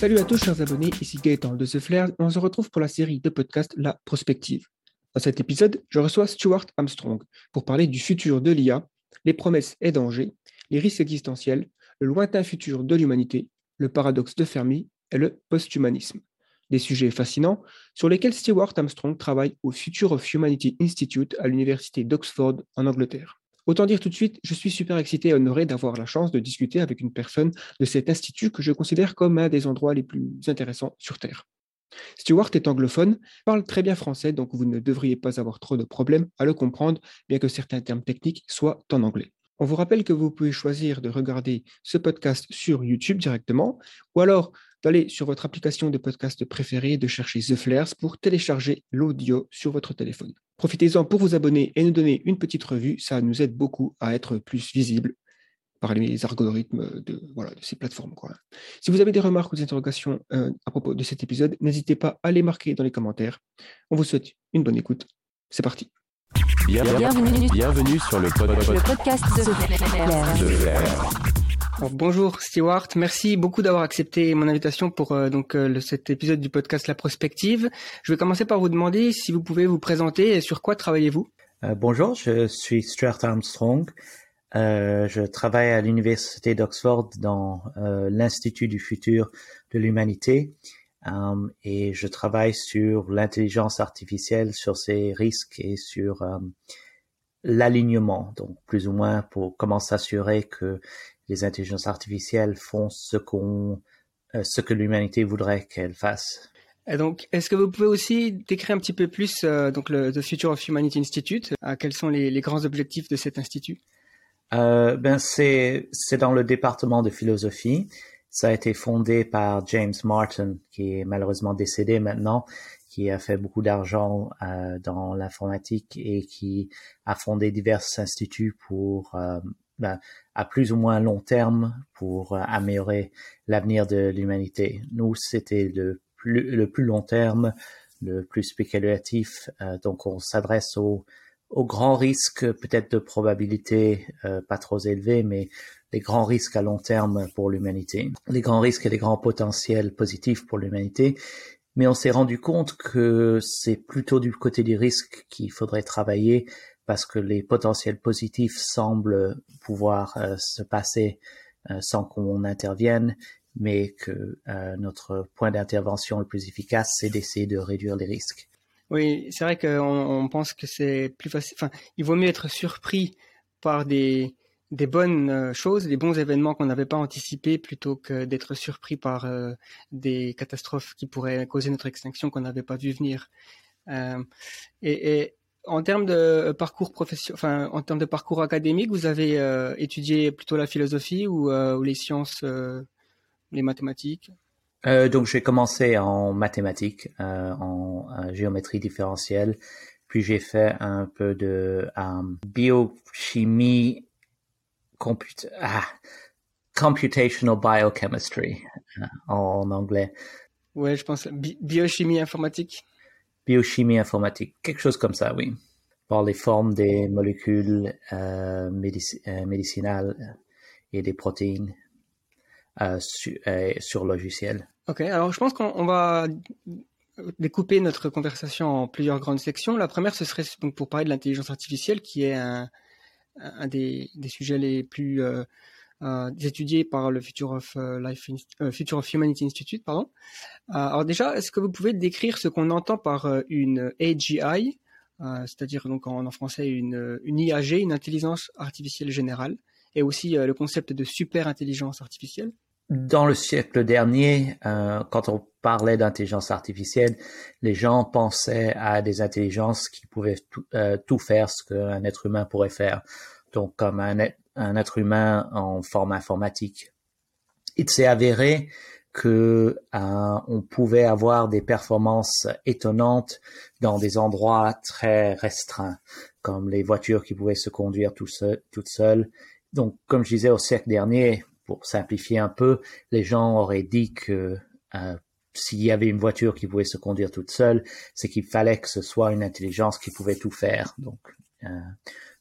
Salut à tous chers abonnés, ici Gaëtan de The Flair on se retrouve pour la série de podcasts La Prospective. Dans cet épisode, je reçois Stuart Armstrong pour parler du futur de l'IA, les promesses et dangers, les risques existentiels, le lointain futur de l'humanité, le paradoxe de Fermi et le post-humanisme. Des sujets fascinants sur lesquels Stuart Armstrong travaille au Future of Humanity Institute à l'université d'Oxford en Angleterre. Autant dire tout de suite, je suis super excité et honoré d'avoir la chance de discuter avec une personne de cet institut que je considère comme un des endroits les plus intéressants sur Terre. Stewart est anglophone, parle très bien français, donc vous ne devriez pas avoir trop de problèmes à le comprendre, bien que certains termes techniques soient en anglais. On vous rappelle que vous pouvez choisir de regarder ce podcast sur YouTube directement, ou alors d'aller sur votre application de podcast préférée et de chercher The Flares pour télécharger l'audio sur votre téléphone. Profitez-en pour vous abonner et nous donner une petite revue, ça nous aide beaucoup à être plus visible par les algorithmes de, voilà, de ces plateformes. Quoi. Si vous avez des remarques ou des interrogations euh, à propos de cet épisode, n'hésitez pas à les marquer dans les commentaires. On vous souhaite une bonne écoute. C'est parti. Bienvenue, Bienvenue sur le, pod- pod- le podcast de de. Bonjour Stewart, merci beaucoup d'avoir accepté mon invitation pour euh, donc euh, cet épisode du podcast La Prospective. Je vais commencer par vous demander si vous pouvez vous présenter et sur quoi travaillez-vous? Euh, bonjour, je suis Stuart Armstrong. Je travaille à l'université d'Oxford dans l'Institut du futur de l'humanité et je travaille sur l'intelligence artificielle, sur ses risques et sur l'alignement, donc plus ou moins pour comment s'assurer que les intelligences artificielles font ce qu'on, euh, ce que l'humanité voudrait qu'elles fassent. Et donc, est-ce que vous pouvez aussi décrire un petit peu plus euh, donc le The Future of Humanity Institute euh, Quels sont les, les grands objectifs de cet institut? Euh, ben c'est c'est dans le département de philosophie. Ça a été fondé par James Martin, qui est malheureusement décédé maintenant, qui a fait beaucoup d'argent dans l'informatique et qui a fondé divers instituts pour ben, à plus ou moins long terme pour euh, améliorer l'avenir de l'humanité. Nous, c'était le plus long terme, le plus spéculatif. Euh, donc, on s'adresse aux grands risques peut-être de probabilité euh, pas trop élevés, mais les grands risques à long terme pour l'humanité, les grands risques et les grands potentiels positifs pour l'humanité. Mais on s'est rendu compte que c'est plutôt du côté des risques qu'il faudrait travailler parce que les potentiels positifs semblent pouvoir euh, se passer euh, sans qu'on intervienne, mais que euh, notre point d'intervention le plus efficace, c'est d'essayer de réduire les risques. Oui, c'est vrai qu'on on pense que c'est plus facile. Enfin, il vaut mieux être surpris par des bonnes choses, des bons événements qu'on n'avait pas anticipés, plutôt que d'être surpris par des catastrophes qui pourraient causer notre extinction qu'on n'avait pas vu venir. Et en termes de parcours profession, enfin en termes de parcours académique, vous avez euh, étudié plutôt la philosophie ou, euh, ou les sciences, euh, les mathématiques? Euh, donc j'ai commencé en mathématiques, euh, en euh, géométrie différentielle, puis j'ai fait un peu de euh, biochimie, comput ah, computational biochemistry euh, en anglais, Ouais, je pense bi- biochimie informatique. Biochimie informatique, quelque chose comme ça, oui, par les formes des molécules euh, euh, médicinales et des protéines euh, su- euh, sur logiciel. Ok, alors je pense qu'on on va découper notre conversation en plusieurs grandes sections. La première, ce serait donc pour parler de l'intelligence artificielle, qui est un, des, sujets les plus euh, euh, étudiés par le Future of, euh, Life Inst- euh, Future of Humanity Institute. Pardon. Euh, alors déjà, est-ce que vous pouvez décrire ce qu'on entend par euh, une AGI, euh, c'est-à-dire donc en, français une, une IAG, une intelligence artificielle générale, et aussi euh, le concept de super intelligence artificielle? Dans le siècle dernier, euh, quand on parlait d'intelligence artificielle, les gens pensaient à des intelligences qui pouvaient tout, euh, tout faire ce qu'un être humain pourrait faire. Donc, comme un, un être humain en forme informatique. Il s'est avéré que euh, on pouvait avoir des performances étonnantes dans des endroits très restreints, comme les voitures qui pouvaient se conduire toutes seules. Donc, comme je disais au siècle dernier, pour simplifier un peu, les gens auraient dit que euh, s'il y avait une voiture qui pouvait se conduire toute seule, c'est qu'il fallait que ce soit une intelligence qui pouvait tout faire. Donc, euh,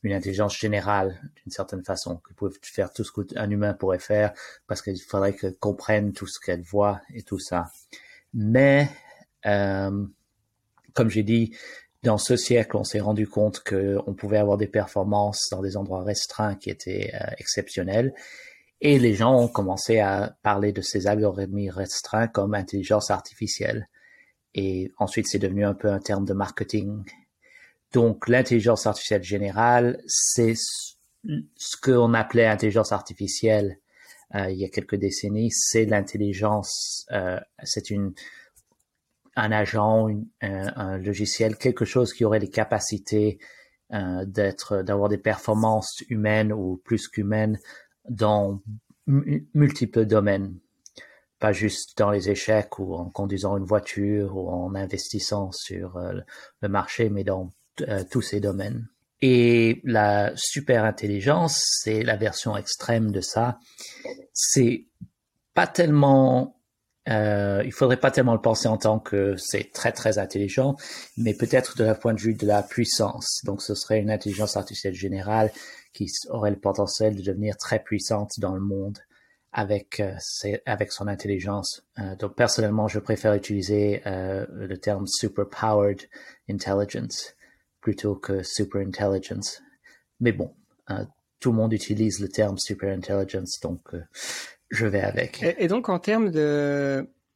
une intelligence générale d'une certaine façon, qui pouvait faire tout ce qu'un humain pourrait faire, parce qu'il faudrait qu'elle comprenne tout ce qu'elle voit et tout ça. Mais, euh, comme j'ai dit, dans ce siècle, on s'est rendu compte qu'on pouvait avoir des performances dans des endroits restreints qui étaient euh, exceptionnels. Et les gens ont commencé à parler de ces algorithmes restreints comme intelligence artificielle. Et ensuite, c'est devenu un peu un terme de marketing. Donc, l'intelligence artificielle générale, c'est ce qu'on appelait intelligence artificielle euh, il y a quelques décennies. C'est l'intelligence, euh, c'est une un agent, un, logiciel, quelque chose qui aurait les capacités euh, d'être, d'avoir des performances humaines ou plus qu'humaines dans multiples domaines, pas juste dans les échecs ou en conduisant une voiture ou en investissant sur le marché, mais dans tous ces domaines. Et la super intelligence, c'est la version extrême de ça. C'est pas tellement euh, il faudrait pas tellement le penser en tant que c'est très très intelligent, mais peut-être de la point de vue de la puissance. Donc ce serait une intelligence artificielle générale qui aurait le potentiel de devenir très puissante dans le monde avec euh, avec son intelligence. Euh, donc personnellement, je préfère utiliser euh, le terme superpowered intelligence plutôt que super intelligence. Mais bon, euh, tout le monde utilise le terme super intelligence, donc je vais avec. Et, donc en termes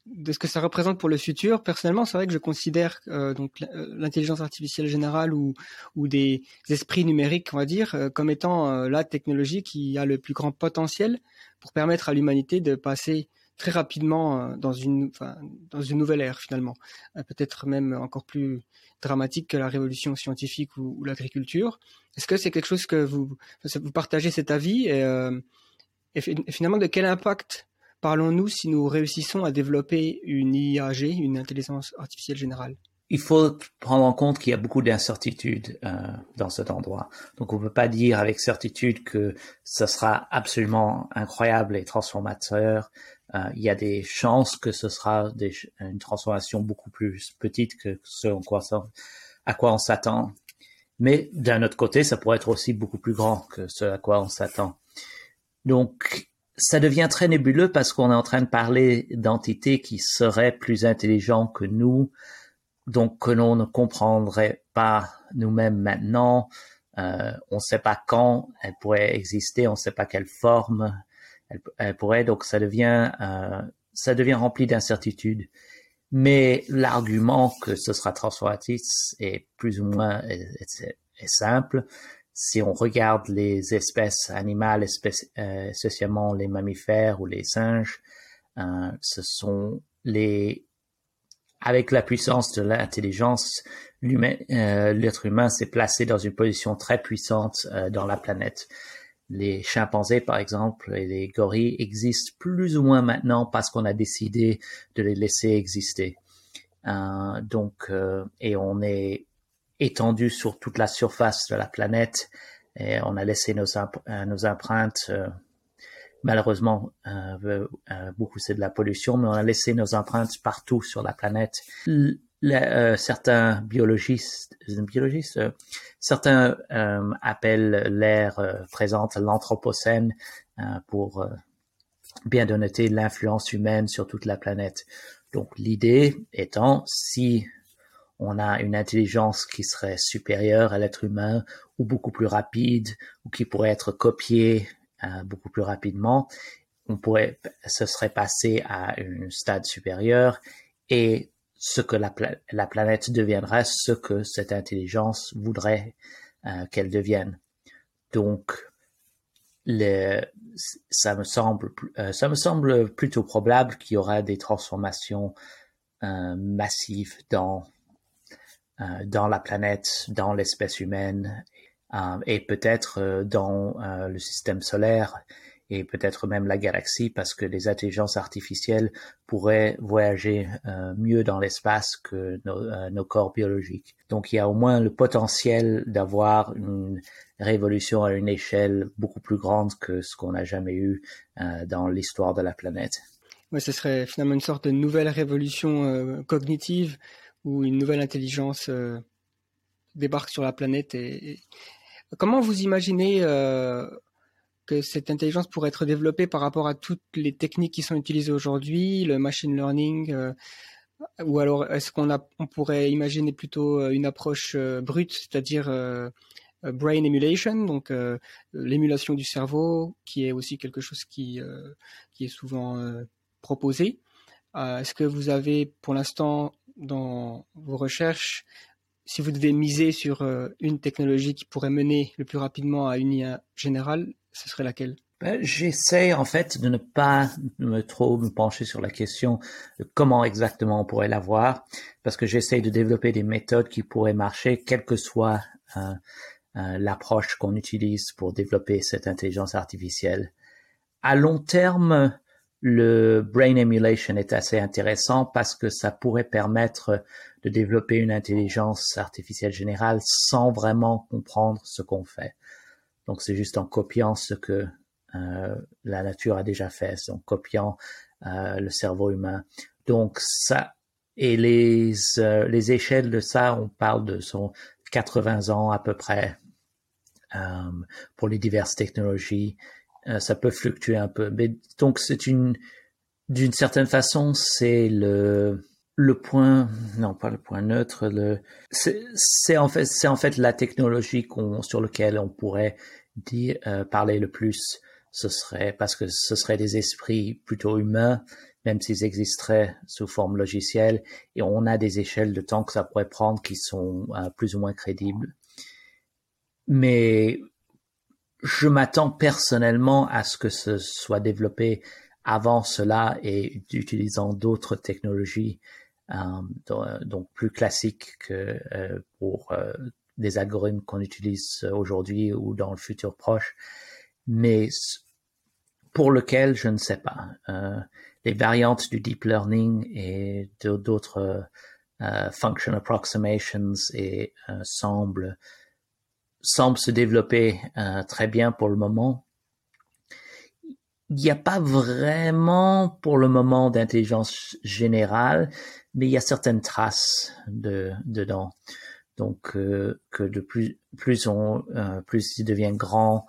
de ce que ça représente pour le futur, personnellement, c'est vrai que je considère euh, euh, l'intelligence artificielle générale ou des esprits numériques, on va dire, euh, comme étant euh, la technologie qui a le plus grand potentiel pour permettre à l'humanité de passer très rapidement dans une enfin, dans une nouvelle ère finalement, peut-être même encore plus dramatique que la révolution scientifique ou, l'agriculture. Est-ce que c'est quelque chose que vous vous partagez cet avis et et, finalement, de quel impact parlons-nous si nous réussissons à développer une IAG, une intelligence artificielle générale? Il faut prendre en compte qu'il y a beaucoup d'incertitudes euh, dans cet endroit. Donc on ne peut pas dire avec certitude que ce sera absolument incroyable et transformateur. Euh, il y a des chances que ce sera des, une transformation beaucoup plus petite que ce à quoi on s'attend. Mais d'un autre côté, ça pourrait être aussi beaucoup plus grand que ce à quoi on s'attend. Donc, ça devient très nébuleux parce qu'on est en train de parler d'entités qui seraient plus intelligents que nous, donc que l'on ne comprendrait pas nous-mêmes maintenant. Euh, on ne sait pas quand elles pourraient exister, on ne sait pas quelle forme elles, pourraient. Donc ça devient euh, ça devient rempli d'incertitudes. Mais l'argument que ce sera transformatif est plus ou moins est simple si on regarde les espèces animales, euh, spécialement les mammifères ou les singes, euh, ce sont les avec la puissance de l'intelligence, euh, l'être humain s'est placé dans une position très puissante dans la planète. Les chimpanzés, par exemple, et les gorilles existent plus ou moins maintenant parce qu'on a décidé de les laisser exister. donc, et on est étendu sur toute la surface de la planète et on a laissé nos, euh, nos empreintes. Euh, malheureusement, euh, beaucoup c'est de la pollution, mais on a laissé nos empreintes partout sur la planète. certains biologistes, biologistes certains appellent l'ère présente l'anthropocène pour bien dénoter l'influence humaine sur toute la planète. Donc l'idée étant, si on a une intelligence qui serait supérieure à l'être humain ou beaucoup plus rapide ou qui pourrait être copiée euh, beaucoup plus rapidement, on pourrait, ce serait passé à un stade supérieur et ce que la, planète deviendrait, ce que cette intelligence voudrait euh, qu'elle devienne. Donc, ça me semble, euh, ça me semble plutôt probable qu'il y aura des transformations massives dans euh, dans la planète, dans l'espèce humaine euh, et peut-être euh, dans le système solaire et peut-être même la galaxie parce que les intelligences artificielles pourraient voyager mieux dans l'espace que nos, corps biologiques. Donc il y a au moins le potentiel d'avoir une révolution à une échelle beaucoup plus grande que ce qu'on a jamais eu dans l'histoire de la planète. Ouais, ce serait finalement une sorte de nouvelle révolution cognitive où une nouvelle intelligence euh, débarque sur la planète et, Comment vous imaginez que cette intelligence pourrait être développée par rapport à toutes les techniques qui sont utilisées aujourd'hui, le machine learning ou alors est-ce qu'on on pourrait imaginer plutôt une approche brute, c'est-à-dire brain emulation, donc l'émulation du cerveau, qui est aussi quelque chose qui est souvent proposé. Est-ce que vous avez pour l'instant dans vos recherches, si vous devez miser sur une technologie qui pourrait mener le plus rapidement à une IA générale, ce serait laquelle? Ben, J'essaie en fait de ne pas me trop me pencher sur la question de comment exactement on pourrait l'avoir, parce que j'essaie de développer des méthodes qui pourraient marcher, quelle que soit euh, euh, l'approche qu'on utilise pour développer cette intelligence artificielle. À long terme, le brain emulation est assez intéressant parce que ça pourrait permettre de développer une intelligence artificielle générale sans vraiment comprendre ce qu'on fait. Donc c'est juste en copiant ce que euh, la nature a déjà fait, en copiant euh, le cerveau humain. Donc ça et les euh, les échelles de ça, on parle de son 80 ans à peu près pour les diverses technologies. ça peut fluctuer un peu, mais donc c'est une d'une certaine façon c'est le le point, non pas le point neutre, le, c'est en fait, c'est en fait la technologie qu'on, sur lequel on pourrait dire, euh, parler le plus. Ce serait parce que ce serait des esprits plutôt humains, même s'ils existeraient sous forme logicielle, et on a des échelles de temps que ça pourrait prendre qui sont euh, plus ou moins crédibles. Mais je m'attends personnellement à ce que ce soit développé avant cela et utilisant d'autres technologies donc plus classique que euh, pour euh, des algorithmes qu'on utilise aujourd'hui ou dans le futur proche, mais pour lequel je ne sais pas. les variantes du deep learning et d'autres function approximations et semblent semblent se développer très bien pour le moment. Il n'y a pas vraiment pour le moment d'intelligence générale, mais il y a certaines traces de dedans. Donc euh, que de plus plus on euh, plus il devient grand,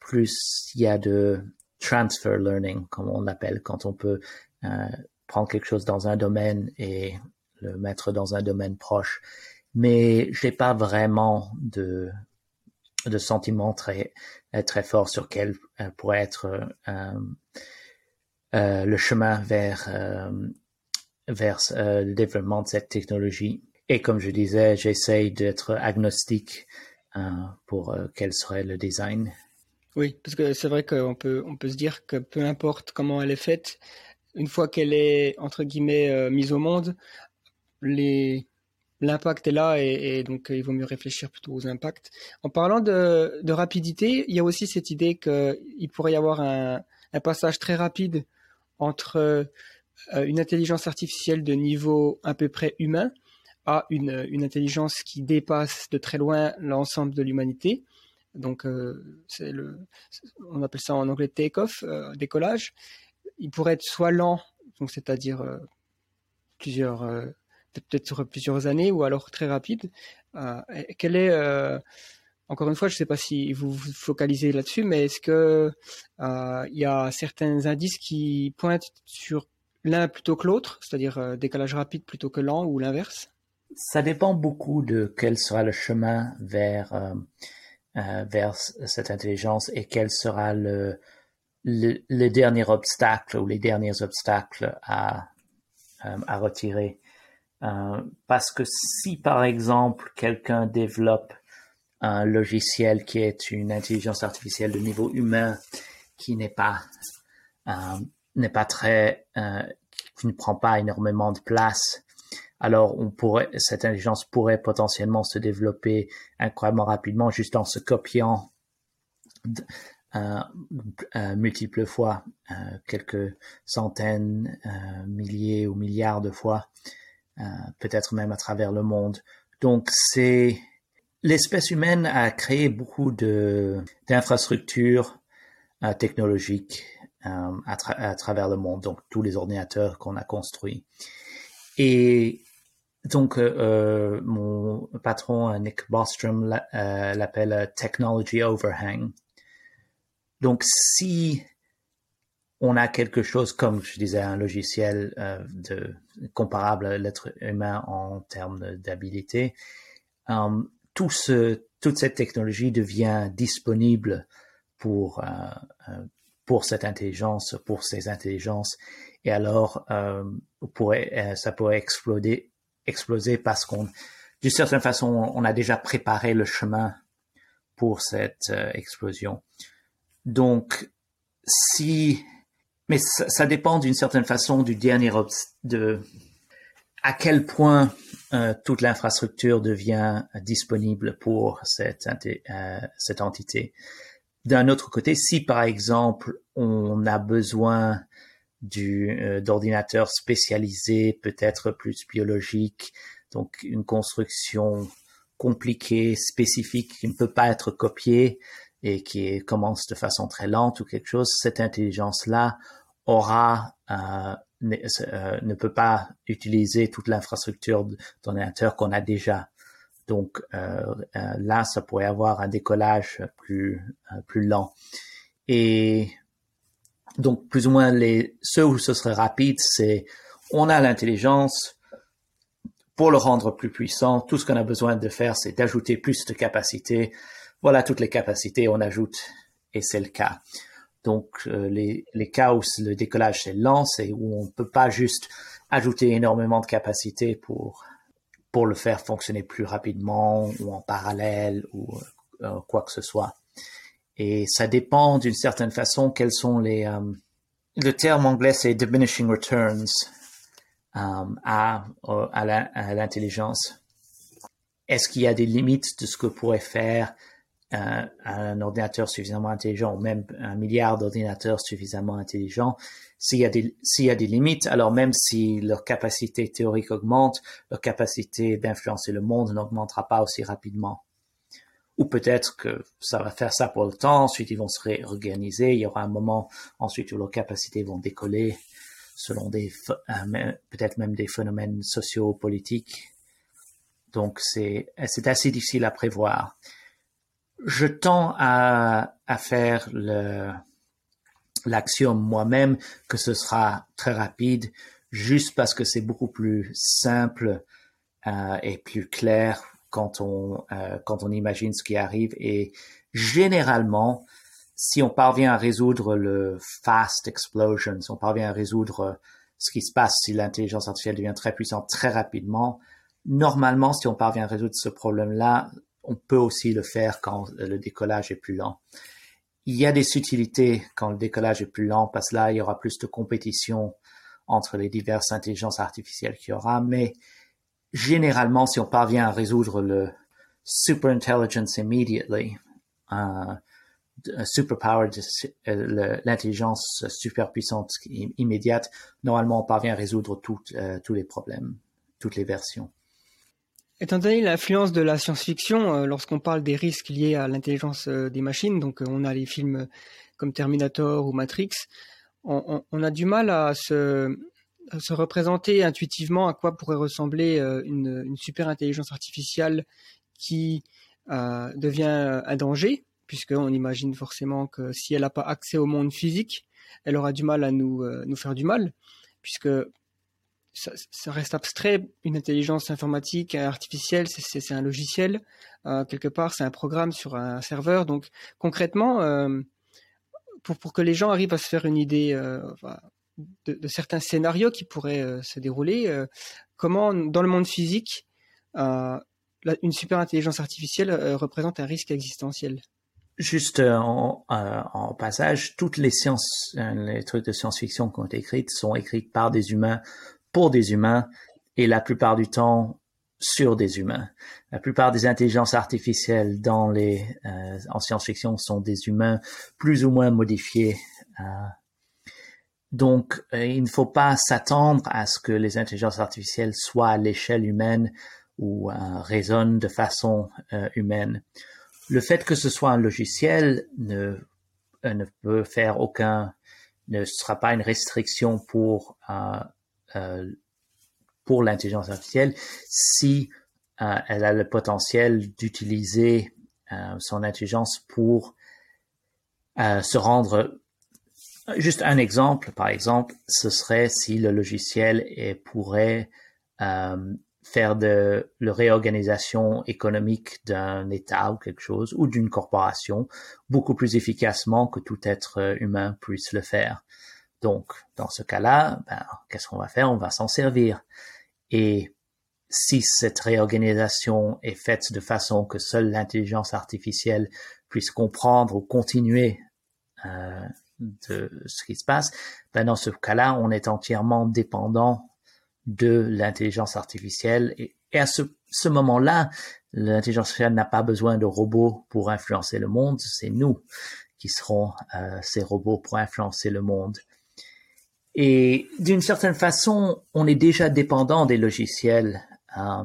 plus il y a de transfer learning comme on l'appelle quand on peut euh, prendre quelque chose dans un domaine et le mettre dans un domaine proche. Mais j'ai pas vraiment de de sentiment très très fort sur quel pourrait être le chemin vers vers euh, le développement de cette technologie. Et comme je disais, j'essaye d'être agnostique euh, pour euh, quel serait le design. Oui, parce que c'est vrai qu'on peut, on peut se dire que peu importe comment elle est faite, une fois qu'elle est, entre guillemets, mise au monde, l'impact est là et, donc il vaut mieux réfléchir plutôt aux impacts. En parlant de, rapidité, il y a aussi cette idée qu'il pourrait y avoir un, passage très rapide entre une intelligence artificielle de niveau à peu près humain à une, une intelligence qui dépasse de très loin l'ensemble de l'humanité. Donc, euh, on appelle ça en anglais take-off, euh, décollage. Il pourrait être soit lent, donc c'est-à-dire plusieurs, peut-être sur plusieurs années, ou alors très rapide. quel est, encore une fois, je ne sais pas si vous vous focalisez là-dessus, mais est-ce que il y a certains indices qui pointent sur l'un plutôt que l'autre, c'est-à-dire euh, décalage rapide plutôt que lent ou l'inverse? Ça dépend beaucoup de quel sera le chemin vers, euh, euh, vers cette intelligence et quel sera le, le, dernier obstacle ou les derniers obstacles à, à retirer. parce que si par exemple quelqu'un développe un logiciel qui est une intelligence artificielle de niveau humain qui n'est pas n'est pas très, euh, qui ne prend pas énormément de place, alors on pourrait, cette intelligence pourrait potentiellement se développer incroyablement rapidement juste en se copiant euh, euh, multiples fois, euh, quelques centaines, euh, milliers ou milliards de fois, euh, peut-être même à travers le monde. Donc c'est l'espèce humaine a créé beaucoup de d'infrastructures technologiques euh, à, travers le monde, donc tous les ordinateurs qu'on a construits. Et donc, mon patron Nick Bostrom l'appelle technology overhang. Donc, si on a quelque chose comme, je disais, un logiciel euh, comparable à l'être humain en termes d'habilité, euh, toute cette technologie devient disponible pour, euh, pour cette intelligence, pour ces intelligences, et alors pourrait, ça pourrait exploser, exploser parce qu'on, d'une certaine façon, on a déjà préparé le chemin pour cette explosion. Donc, si, mais ça, dépend d'une certaine façon du dernier de à quel point euh, toute l'infrastructure devient disponible pour euh, cette entité. D'un autre côté, si par exemple on a besoin euh, d'ordinateurs spécialisés, peut-être plus biologiques, donc une construction compliquée, spécifique qui ne peut pas être copiée, et qui commence de façon très lente ou quelque chose, cette intelligence-là aura euh, ne, euh, ne, peut pas utiliser toute l'infrastructure d'ordinateur qu'on a déjà. Donc euh, euh, là, ça pourrait avoir un décollage plus euh, plus lent. Et donc plus ou moins les ceux où ce serait rapide, c'est on a l'intelligence pour le rendre plus puissant. Tout ce qu'on a besoin de faire, c'est d'ajouter plus de capacité voilà toutes les capacités, on ajoute, et c'est le cas. Donc les, les cas où le décollage est lent, c'est où on ne peut pas juste ajouter énormément de capacités pour, pour le faire fonctionner plus rapidement ou en parallèle ou euh, quoi que ce soit. Et ça dépend d'une certaine façon quels sont les... Euh, le terme anglais c'est diminishing returns à, à l'intelligence. Est-ce qu'il y a des limites de ce que pourrait faire un, ordinateur suffisamment intelligent ou même un milliard d'ordinateurs suffisamment intelligents, s'il y a des s'il y a des limites, alors même si leur capacité théorique augmente, leur capacité d'influencer le monde n'augmentera pas aussi rapidement. Ou peut-être que ça va faire ça pour le temps, ensuite ils vont se réorganiser, il y aura un moment ensuite où leurs capacités vont décoller selon des peut-être même des phénomènes sociaux-politiques. Donc c'est c'est assez difficile à prévoir je tends à, à faire le, l'axiome moi-même que ce sera très rapide juste parce que c'est beaucoup plus simple euh, et plus clair quand on euh, quand on imagine ce qui arrive et généralement si on parvient à résoudre le fast explosion si on parvient à résoudre ce qui se passe si l'intelligence artificielle devient très puissante très rapidement normalement si on parvient à résoudre ce problème là on peut aussi le faire quand le décollage est plus lent. Il y a des utilités quand le décollage est plus lent parce que là, il y aura plus de compétition entre les diverses intelligences artificielles qu'il y aura, mais généralement, si on parvient à résoudre le super intelligence immediately, euh, superpower, l'intelligence super puissante immédiate, normalement, on parvient à résoudre euh, tous les problèmes, toutes les versions. Étant donné l'influence de la science-fiction, euh, lorsqu'on parle des risques liés à l'intelligence euh, des machines, donc euh, on a les films comme Terminator ou Matrix, on, a du mal à se, représenter intuitivement à quoi pourrait ressembler une, super intelligence artificielle qui devient un danger, puisqu'on imagine forcément que si elle n'a pas accès au monde physique, elle aura du mal à nous, nous faire du mal, puisque ça, reste abstrait. Une intelligence informatique artificielle, c'est un logiciel. Euh, quelque part, c'est un programme sur un serveur. Donc, concrètement, euh, pour, que les gens arrivent à se faire une idée euh, de, certains scénarios qui pourraient se dérouler, comment, dans le monde physique, une super intelligence artificielle représente un risque existentiel? Juste en, en, passage, toutes les sciences, les trucs de science-fiction qui ont été écrites sont écrites par des humains pour des humains et la plupart du temps sur des humains. La plupart des intelligences artificielles dans les euh, en science-fiction sont des humains plus ou moins modifiés. Euh, donc, euh, il ne faut pas s'attendre à ce que les intelligences artificielles soient à l'échelle humaine ou raisonnent de façon humaine. Le fait que ce soit un logiciel ne, ne peut faire aucun, ne sera pas une restriction pour euh, pour l'intelligence artificielle si euh, elle a le potentiel d'utiliser euh, son intelligence pour se rendre. Juste un exemple, par exemple, ce serait si le logiciel pourrait faire de la réorganisation économique d'un État ou quelque chose, ou d'une corporation, beaucoup plus efficacement que tout être humain puisse le faire. Donc, dans ce cas-là, ben, qu'est-ce qu'on va faire? On va s'en servir. Et si cette réorganisation est faite de façon que seule l'intelligence artificielle puisse comprendre ou continuer euh, de ce qui se passe, ben dans ce cas-là, on est entièrement dépendant de l'intelligence artificielle. Et, à ce, moment-là, l'intelligence artificielle n'a pas besoin de robots pour influencer le monde, c'est nous qui serons euh, ces robots pour influencer le monde. Et d'une certaine façon, on est déjà dépendant des logiciels euh,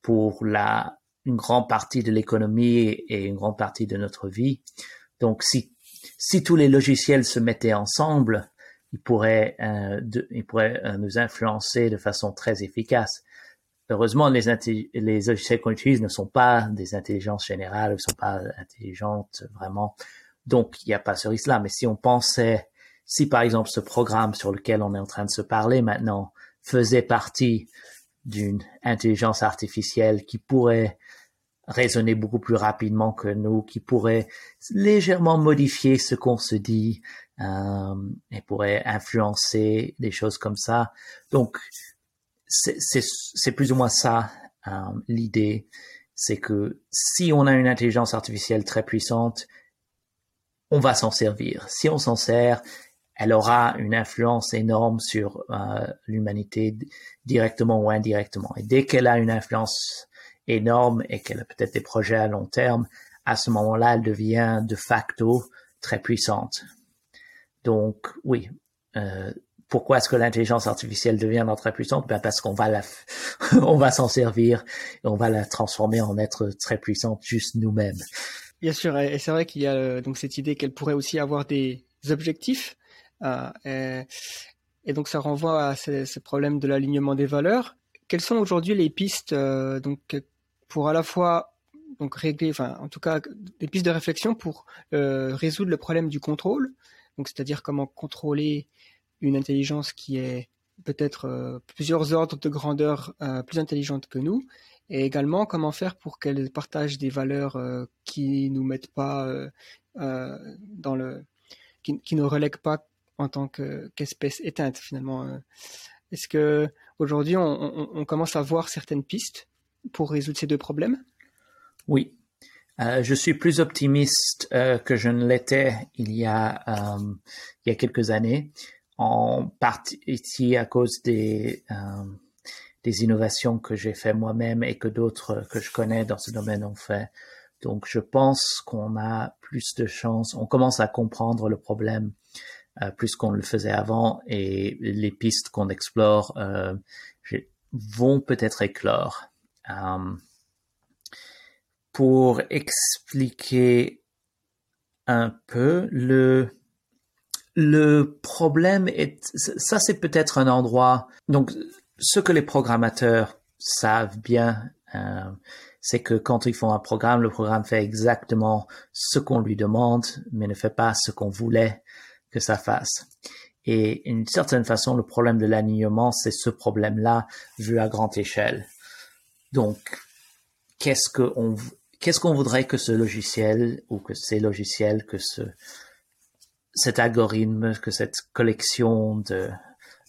pour la, une grande partie de l'économie et une grande partie de notre vie. Donc, si, si tous les logiciels se mettaient ensemble, ils pourraient, euh, ils pourraient euh, nous influencer de façon très efficace. Heureusement, les, les logiciels qu'on utilise ne sont pas des intelligences générales, ne sont pas intelligentes vraiment. Donc, il n'y a pas ce risque-là. Mais si on pensait, si par exemple ce programme sur lequel on est en train de se parler maintenant faisait partie d'une intelligence artificielle qui pourrait raisonner beaucoup plus rapidement que nous, qui pourrait légèrement modifier ce qu'on se dit euh, et pourrait influencer des choses comme ça. Donc, c'est plus ou moins ça euh, l'idée, c'est que si on a une intelligence artificielle très puissante, on va s'en servir. Si on s'en sert, elle aura une influence énorme sur euh, l'humanité directement ou indirectement. Et dès qu'elle a une influence énorme et qu'elle a peut-être des projets à long terme, à ce moment-là, elle devient de facto très puissante. Donc oui, euh, pourquoi est-ce que l'intelligence artificielle devient très puissante? Ben parce qu'on va la, on va s'en servir et on va la transformer en être très puissante juste nous-mêmes. Bien sûr, et c'est vrai qu'il y a euh, donc cette idée qu'elle pourrait aussi avoir des objectifs euh, et, donc ça renvoie à ce, problème de l'alignement des valeurs. Quelles sont aujourd'hui les pistes euh, donc pour à la fois donc régler, enfin en tout cas des pistes de réflexion pour euh, résoudre le problème du contrôle, c'est-à-dire comment contrôler une intelligence qui est peut-être plusieurs ordres de grandeur plus intelligente que nous, et également comment faire pour qu'elle partage des valeurs qui nous mettent pas dans le qui, qui ne relèguent pas en tant qu'espèce éteinte finalement. Euh. Est-ce que aujourd'hui on, commence à voir certaines pistes pour résoudre ces deux problèmes? Oui, euh, je suis plus optimiste euh, que je ne l'étais il y a il y a quelques années, en partie à cause des des innovations que j'ai fait moi-même et que d'autres que je connais dans ce domaine ont fait. Donc, je pense qu'on a plus de chances, on commence à comprendre le problème plus qu'on le faisait avant et les pistes qu'on explore euh, vont peut-être éclore. Euh, pour expliquer un peu le le problème est ça c'est peut-être un endroit donc ce que les programmateurs savent bien euh, c'est que quand ils font un programme le programme fait exactement ce qu'on lui demande mais ne fait pas ce qu'on voulait que ça fasse. Et d'une certaine façon, le problème de l'alignement, c'est ce problème-là vu à grande échelle. Donc, qu'est-ce qu'on qu'est-ce qu'on voudrait que ce logiciel ou que ces logiciels, que ce cet algorithme, que cette collection de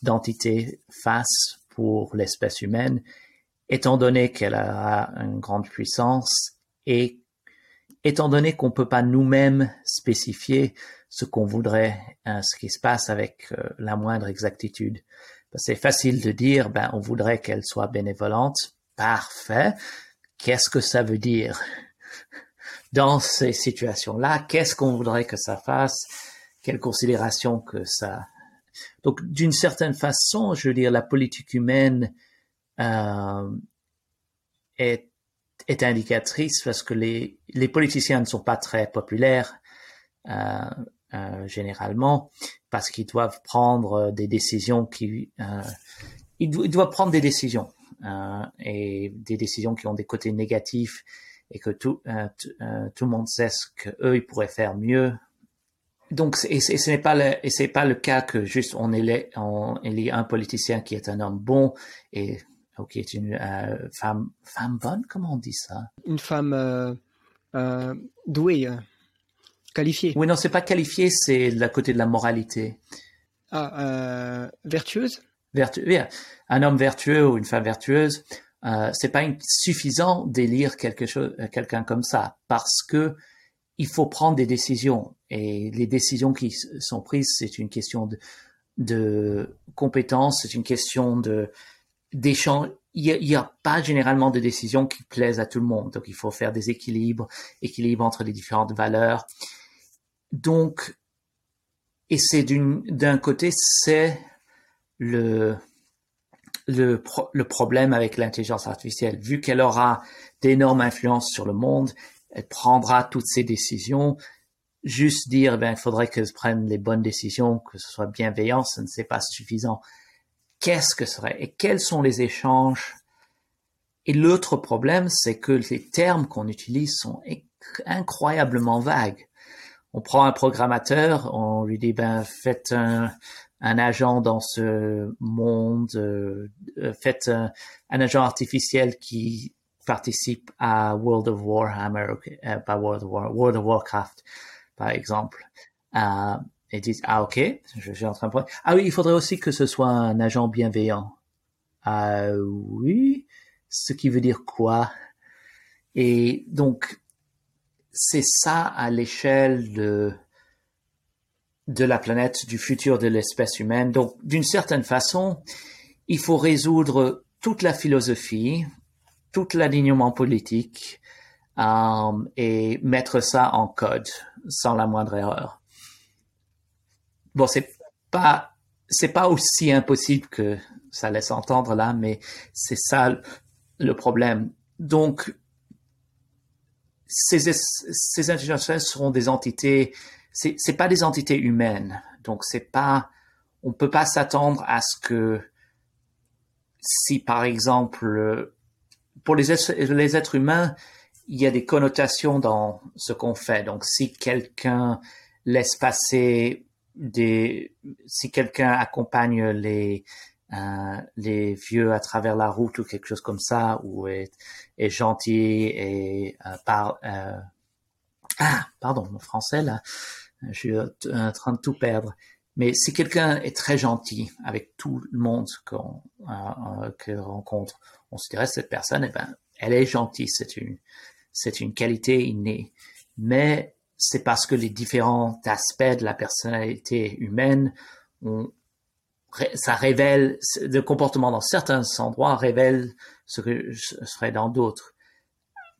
d'entités fasse pour l'espèce humaine, étant donné qu'elle a une grande puissance et étant donné qu'on peut pas nous-mêmes spécifier ce qu'on voudrait, hein, ce qui se passe avec euh, la moindre exactitude. C'est facile de dire, ben, on voudrait qu'elle soit bénévolente. Parfait. Qu'est-ce que ça veut dire? Dans ces situations-là, qu'est-ce qu'on voudrait que ça fasse? Quelle considération que ça... Donc, d'une certaine façon, je veux dire, la politique humaine euh, est, est indicatrice parce que les, les politiciens ne sont pas très populaires. Euh, euh, généralement parce qu'ils doivent prendre euh, des décisions qui euh, il, doit prendre des décisions et des décisions qui ont des côtés négatifs et que tout tout le monde sait ce que eux ils pourraient faire mieux. Donc, et, ce n'est pas le, et c'est pas le cas que juste on élit, on élit un politicien qui est un homme bon et qui est une femme, femme bonne, comment on dit ça? Une femme douée, Oui, non, c'est pas qualifié, c'est la côté de la moralité. Ah, vertueuse? Vertu un homme vertueux ou une femme vertueuse, c'est pas suffisant d'élire quelque chose, quelqu'un comme ça, parce que il faut prendre des décisions et les décisions qui sont prises, c'est une question de, de compétence, c'est une question de d'échange. Il n'y a, pas généralement de décisions qui plaisent à tout le monde, donc il faut faire des équilibres, équilibres entre les différentes valeurs. Donc, et c'est d'un côté, c'est le le, problème avec l'intelligence artificielle, vu qu'elle aura d'énormes influences sur le monde, elle prendra toutes ces décisions. Juste dire, ben, il faudrait qu'elle prenne les bonnes décisions, que ce soit bienveillant, ce ne c'est pas suffisant. Qu'est-ce que serait? Et quels sont les échanges? Et l'autre problème, c'est que les termes qu'on utilise sont incroyablement vagues. On prend un programmateur, on lui dit, ben, faites un, agent dans ce monde, euh, faites un, agent artificiel qui participe à World of Warhammer, euh, pas World of, War, World of Warcraft, par exemple, euh, et disent ah ok, je, suis en train de ah oui, il faudrait aussi que ce soit un agent bienveillant. Ah oui, ce qui veut dire quoi? Et donc c'est ça à l'échelle de de la planète, du futur de l'espèce humaine. Donc d'une certaine façon, il faut résoudre toute la philosophie, tout l'alignement politique euh, et mettre ça en code sans la moindre erreur. Bon, c'est pas c'est pas aussi impossible que ça laisse entendre là, mais c'est ça le problème. Donc, ces, ces intelligences seront des entités, c'est, c'est pas des entités humaines. Donc, c'est pas, on peut pas s'attendre à ce que si par exemple pour les les êtres humains, il y a des connotations dans ce qu'on fait. Donc, si quelqu'un laisse passer des, si quelqu'un accompagne les les vieux à travers la route ou quelque chose comme ça, ou est, gentil et euh, par euh, ah pardon mon français là, je suis en train de tout perdre. Mais si quelqu'un est très gentil avec tout le monde qu'on euh, rencontre, on se dirait cette personne, eh ben, elle est gentille, c'est une, c'est une qualité innée. Mais c'est parce que les différents aspects de la personnalité humaine, ça révèle, le comportement dans certains endroits révèle ce que serait dans d'autres.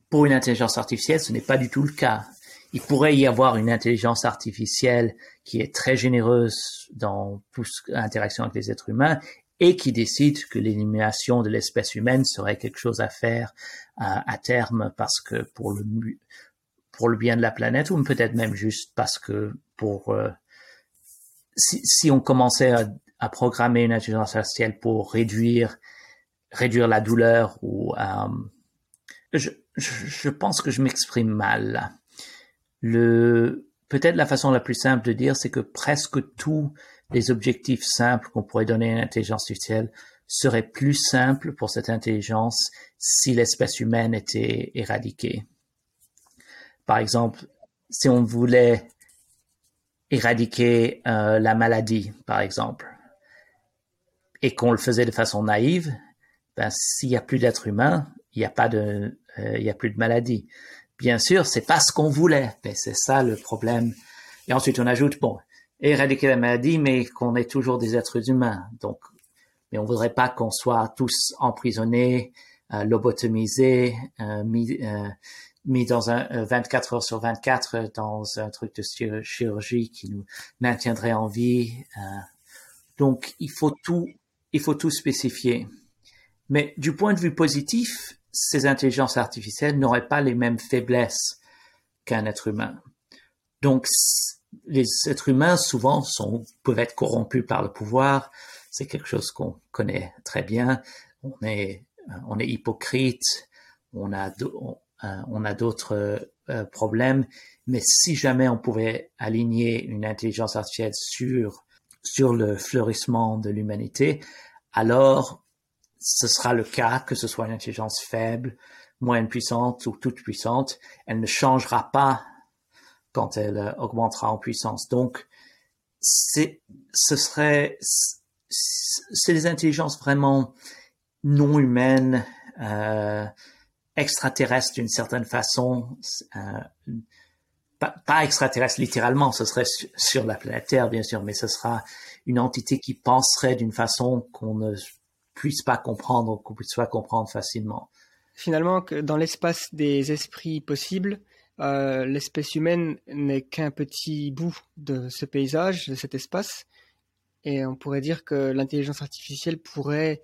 Pour une intelligence artificielle, ce n'est pas du tout le cas. Il pourrait y avoir une intelligence artificielle qui est très généreuse dans toute l'interaction avec les êtres humains et qui décide que l'élimination de l'espèce humaine serait quelque chose à faire à terme parce que pour le bien de la planète ou peut-être même juste parce que pour euh, si, on commençait à, à, programmer une intelligence artificielle pour réduire réduire la douleur ou euh, je, je, pense que je m'exprime mal. Le peut-être la façon la plus simple de dire c'est que presque tous les objectifs simples qu'on pourrait donner à une intelligence artificielle seraient plus simples pour cette intelligence si l'espèce humaine était éradiquée. Par exemple, si on voulait éradiquer euh, la maladie, par exemple, et qu'on le faisait de façon naïve, ben, s'il y a plus d'êtres humains, il n'y a pas de, euh, il y a plus de maladie. Bien sûr, c'est pas ce qu'on voulait, mais c'est ça le problème. Et ensuite, on ajoute, bon, éradiquer la maladie, mais qu'on est toujours des êtres humains. Donc, mais on voudrait pas qu'on soit tous emprisonnés, euh, lobotomisés, euh, mis, mis dans un 24 heures sur 24 dans un truc de chirurgie qui nous maintiendrait en vie. donc, il faut tout, il faut tout spécifier. Mais du point de vue positif, ces intelligences artificielles n'auraient pas les mêmes faiblesses qu'un être humain. Donc, les êtres humains souvent peuvent être corrompus par le pouvoir. C'est quelque chose qu'on connaît très bien. On est, on est hypocrite. On a, on a d'autres problèmes. Mais si jamais on pouvait aligner une intelligence artificielle sur sur le fleurissement de l'humanité, alors ce sera le cas que ce soit une intelligence faible, moyenne puissante ou toute puissante, elle ne changera pas quand elle euh, augmentera en puissance. Donc, c'est, ce serait, c'est des intelligences vraiment non humaines, euh, extraterrestres d'une certaine façon, euh, pas, pas extraterrestre littéralement, ce serait sur la planète Terre, bien sûr, mais ce sera une entité qui penserait d'une façon qu'on ne puisse pas comprendre, qu'on puisse pas comprendre facilement. Finalement, dans l'espace des esprits possibles, euh, l'espèce humaine n'est qu'un petit bout de ce paysage, de cet espace, et on pourrait dire que l'intelligence artificielle pourrait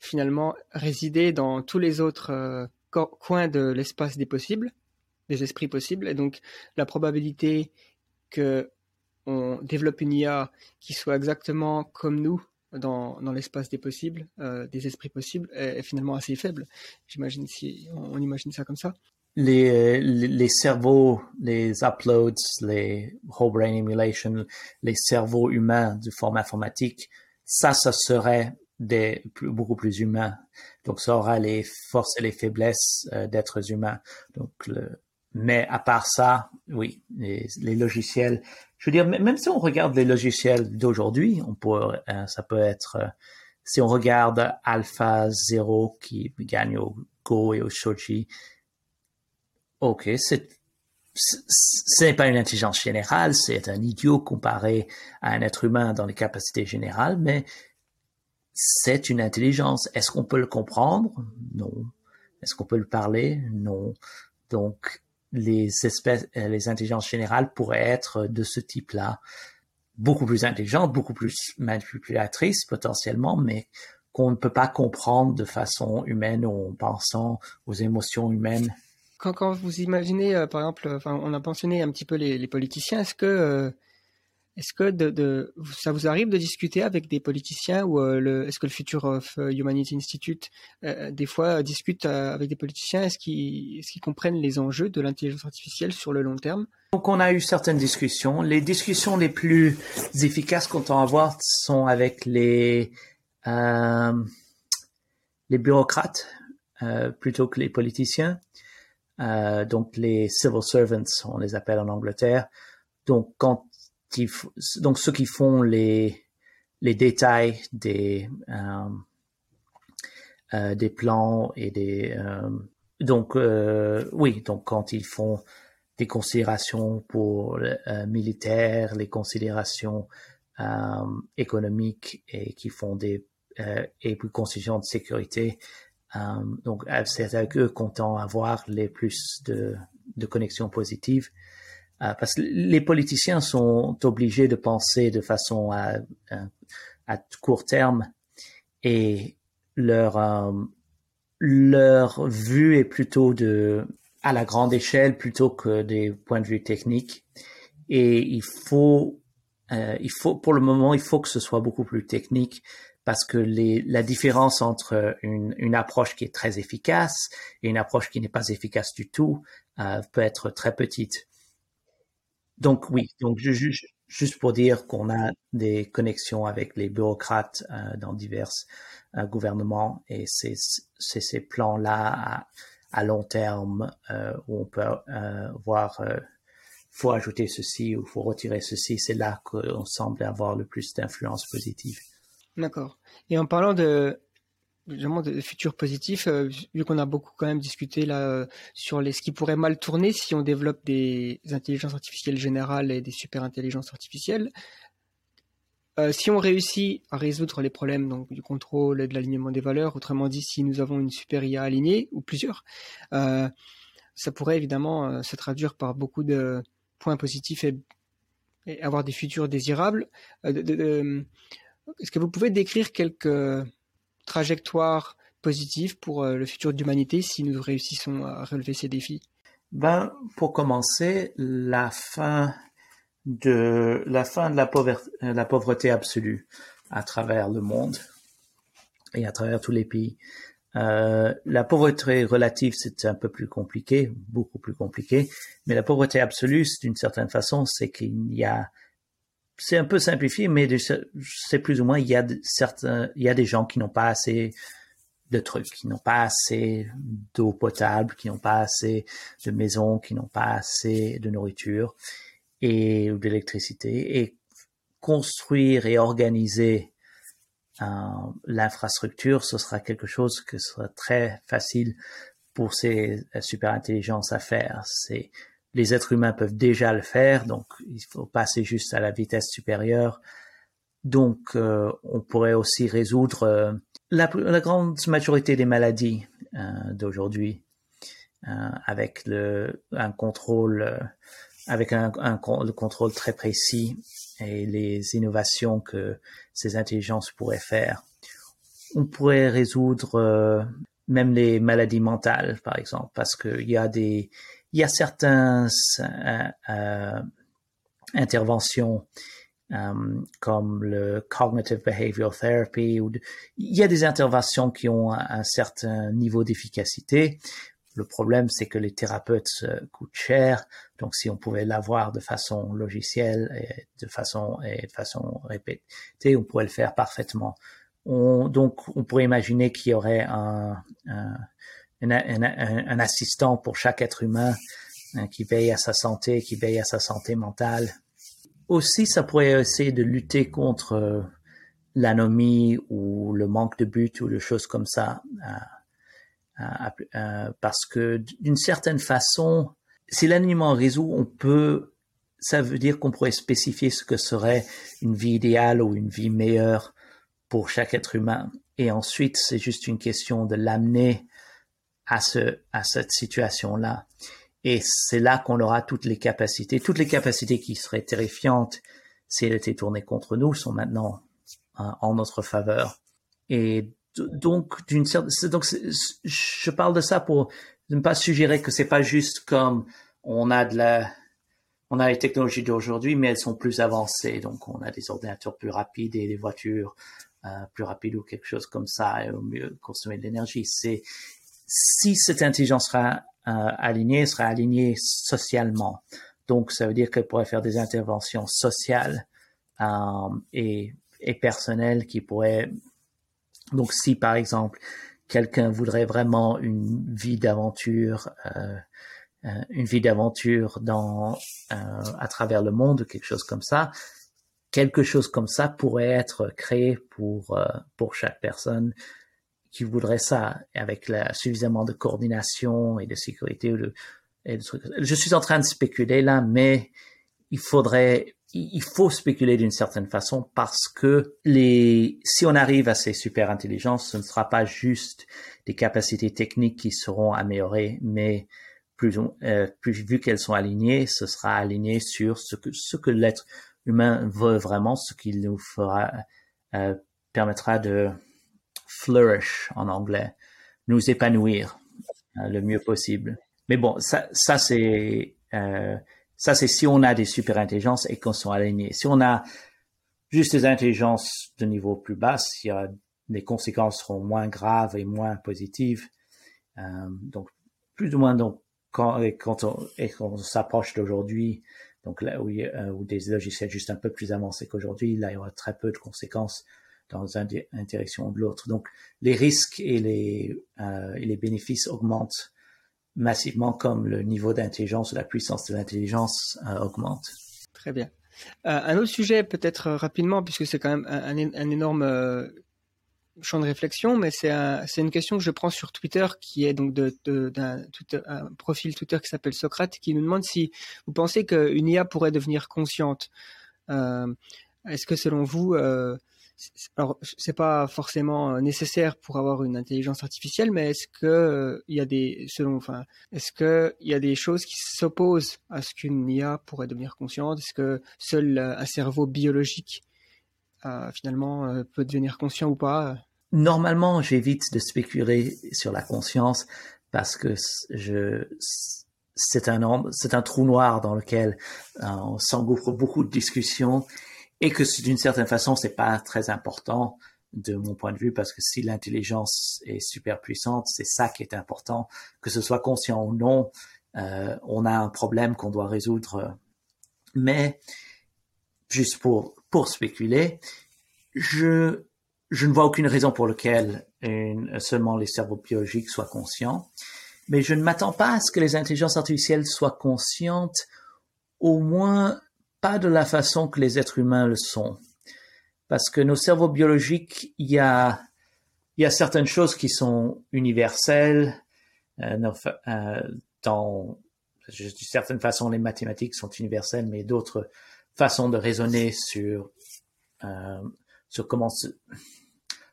finalement résider dans tous les autres euh, coins de l'espace des possibles, des esprits possibles. Et donc, la probabilité que on développe une IA qui soit exactement comme nous dans, dans l'espace des possibles, euh, des esprits possibles, est, finalement assez faible. J'imagine si on, imagine ça comme ça. Les, les, cerveaux, les uploads, les whole brain emulation, les cerveaux humains de forme informatique, ça, ça serait des beaucoup plus humains. Donc, ça aura les forces et les faiblesses euh, d'êtres humains. Donc, mais à part ça, oui, les, logiciels. Je veux dire, même si on regarde les logiciels d'aujourd'hui, on peut, euh, ça peut être, euh, si on regarde Alpha 0 qui gagne au Go et au Shoji, ok, c'est ce n'est pas une intelligence générale, c'est un idiot comparé à un être humain dans les capacités générales, mais c'est une intelligence. Est-ce qu'on peut le comprendre? Non. Est-ce qu'on peut le parler? Non. Donc, les espèces, euh, les intelligences générales pourraient être de ce type-là, beaucoup plus intelligentes, beaucoup plus manipulatrices potentiellement, mais qu'on ne peut pas comprendre de façon humaine en pensant aux émotions humaines. Quand, quand vous imaginez, euh, par exemple, enfin, on a mentionné un petit peu les, les politiciens, est-ce que euh, est-ce que de, ça vous arrive de discuter avec des politiciens ou euh, est-ce que le Future of Humanity Institute euh, des fois discute euh, avec des politiciens? Est-ce qu'ils, est-ce qu'ils comprennent les enjeux de l'intelligence artificielle sur le long terme? Donc on a eu certaines discussions. Les discussions les plus efficaces qu'on entend avoir sont avec les les bureaucrates plutôt que les politiciens. donc les civil servants, on les appelle en Angleterre. Donc quand donc ceux qui font les détails des euh, euh, des plans et des euh, donc oui donc quand ils font des considérations pour militaires les considérations économiques et qui font des et puis considérations de sécurité donc c'est avec eux qu'on tend à avoir les plus de connexions positives parce que les politiciens sont obligés de penser de façon à, à, court terme et leur euh, leur vue est plutôt de à la grande échelle plutôt que des points de vue techniques et il faut euh, il faut pour le moment il faut que ce soit beaucoup plus technique parce que les, la différence entre une, une, approche qui est très efficace et une approche qui n'est pas efficace du tout euh, peut être très petite. Donc oui, donc juste, juste pour dire qu'on a des connexions avec les bureaucrates euh, dans divers euh, gouvernements et c'est ces plans-là à, à, long terme euh, où on peut euh, voir euh, faut ajouter ceci ou faut retirer ceci, c'est là qu'on semble avoir le plus d'influence positive. D'accord. Et en parlant de vraiment de futurs positifs, euh, vu qu'on a beaucoup quand même discuté là euh, sur les, ce qui pourrait mal tourner si on développe des intelligences artificielles générales et des super intelligences artificielles. Euh, si on réussit à résoudre les problèmes donc du contrôle et de l'alignement des valeurs, autrement dit, si nous avons une super IA alignée ou plusieurs, ça pourrait évidemment se traduire par beaucoup de points positifs et, et avoir des futurs désirables. Est-ce que vous pouvez décrire quelques trajectoire positive pour euh, le futur de l'humanité si nous réussissons à relever ces défis? Ben, Pour commencer, la fin de la fin de la pauvreté, la pauvreté absolue à travers le monde et à travers tous les pays. Euh, la pauvreté relative, c'est un peu plus compliqué, beaucoup plus compliqué, mais la pauvreté absolue, d'une certaine façon, c'est qu'il y a, c'est un peu simplifié, mais c'est plus ou moins, il y a certains, il y a des gens qui n'ont pas assez de trucs, qui n'ont pas assez d'eau potable, qui n'ont pas assez de maisons, qui n'ont pas assez de nourriture et d'électricité, et construire et organiser euh, l'infrastructure, ce sera quelque chose que sera très facile pour ces super intelligences à faire. Les êtres humains peuvent déjà le faire, donc il faut passer juste à la vitesse supérieure. Donc, euh, on pourrait aussi résoudre euh, la, grande majorité des maladies euh, d'aujourd'hui avec le, un contrôle, avec un, le contrôle très précis et les innovations que ces intelligences pourraient faire. On pourrait résoudre même les maladies mentales, par exemple, parce qu'il y a des, il y a certaines euh, euh, interventions euh, comme le cognitive behavioral therapy, ou il y a des interventions qui ont un, certain niveau d'efficacité, le problème, c'est que les thérapeutes coûtent cher. Donc, si on pouvait l'avoir de façon logicielle et de façon, répétée, on pourrait le faire parfaitement. On, donc, on pourrait imaginer qu'il y aurait un, un, assistant pour chaque être humain hein, qui veille à sa santé, qui veille à sa santé mentale. Aussi, ça pourrait essayer de lutter contre l'anomie ou le manque de but ou des choses comme ça. Euh, parce que d'une certaine façon, si l'alignement réseau, on peut, ça veut dire qu'on pourrait spécifier ce que serait une vie idéale ou une vie meilleure pour chaque être humain. Et ensuite, c'est juste une question de l'amener à ce, à cette situation-là. Et c'est là qu'on aura toutes les capacités, toutes les capacités qui seraient terrifiantes si elles étaient tournées contre nous sont maintenant hein, en notre faveur. Et donc d'une certaine donc je parle de ça pour ne pas suggérer que c'est pas juste comme on a de la on a les technologies d'aujourd'hui mais elles sont plus avancées donc on a des ordinateurs plus rapides et des voitures euh, plus rapides ou quelque chose comme ça et au mieux consommer de l'énergie c'est si cette intelligence sera euh, alignée sera alignée socialement. Donc ça veut dire qu'elle pourrait faire des interventions sociales euh, et et personnelles qui pourraient donc si par exemple quelqu'un voudrait vraiment une vie d'aventure, euh, euh, une vie d'aventure dans euh, à travers le monde, quelque chose comme ça, quelque chose comme ça pourrait être créé pour euh, pour chaque personne qui voudrait ça, avec la, suffisamment de coordination et de sécurité. De, et de trucs. Je suis en train de spéculer là, mais il faudrait il faut spéculer d'une certaine façon parce que les, si on arrive à ces super intelligences, ce ne sera pas juste des capacités techniques qui seront améliorées, mais plus, euh, plus vu qu'elles sont alignées, ce sera aligné sur ce que, ce que l'être humain veut vraiment, ce qui nous fera, euh, permettra de flourish en anglais, nous épanouir euh, le mieux possible. Mais bon, ça, ça c'est, euh, ça, c'est si on a des super intelligences et qu'on sont alignés. Si on a juste des intelligences de niveau plus bas, il y a, les conséquences seront moins graves et moins positives. Euh, donc, plus ou moins, donc, quand, quand on, et s'approche d'aujourd'hui, donc là où, euh, où des logiciels juste un peu plus avancés qu'aujourd'hui, là, il y aura très peu de conséquences dans une direction ou de l'autre. Donc, les risques et les, euh, et les bénéfices augmentent massivement comme le niveau d'intelligence ou la puissance de l'intelligence euh, augmente. Très bien. Euh, un autre sujet, peut-être rapidement, puisque c'est quand même un, énorme champ de réflexion, mais c'est un, une question que je prends sur Twitter, qui est donc d'un profil Twitter qui s'appelle Socrate, qui nous demande si vous pensez qu'une IA pourrait devenir consciente. Est-ce que selon vous, alors c'est pas forcément euh, nécessaire pour avoir une intelligence artificielle, mais est-ce que euh, il y a des selon enfin est-ce que il y a des choses qui s'opposent à ce qu'une IA pourrait devenir consciente? Est-ce que seul euh, un cerveau biologique finalement peut devenir conscient ou pas? Normalement, j'évite de spéculer sur la conscience parce que c'est un c'est un trou noir dans lequel on s'engouffre beaucoup de discussions et que d'une certaine façon c'est pas très important de mon point de vue parce que si l'intelligence est super puissante c'est ça qui est important. Que ce soit conscient ou non euh, on a un problème qu'on doit résoudre. Mais juste pour pour spéculer je je ne vois aucune raison pour laquelle seulement les cerveaux biologiques soient conscients. Mais je ne m'attends pas à ce que les intelligences artificielles soient conscientes, au moins pas de la façon que les êtres humains le sont. Parce que nos cerveaux biologiques, il y a, certaines choses qui sont universelles. Euh, euh, dans d'une certaine façon, les mathématiques sont universelles, mais d'autres façons de raisonner sur euh,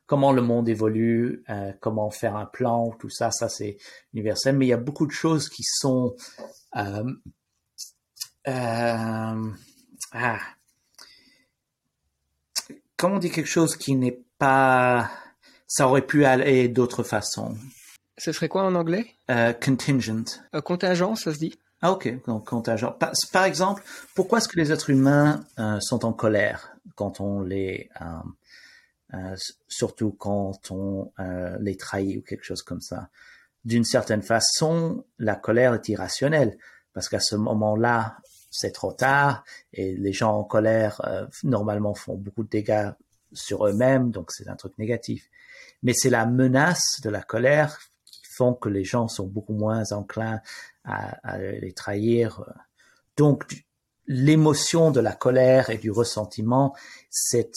comment le monde évolue, euh, comment faire un plan, tout ça, ça c'est universel. Mais il y a beaucoup de choses qui sont euh, euh, ah, comment on dit quelque chose qui n'est pas, ça aurait pu aller d'autres façons. Ce serait quoi en anglais? Contingent. contingent, ça se dit? Ah ok, donc contingent. Par, par exemple, pourquoi est-ce que les êtres humains sont en colère quand on les euh, surtout quand on euh, les trahit ou quelque chose comme ça? D'une certaine façon, la colère est irrationnelle parce qu'à ce moment-là, c'est trop tard et les gens en colère euh, normalement font beaucoup de dégâts sur eux-mêmes, donc c'est un truc négatif. Mais c'est la menace de la colère qui font que les gens sont beaucoup moins enclins à, les trahir. Donc, l'émotion de la colère et du ressentiment, c'est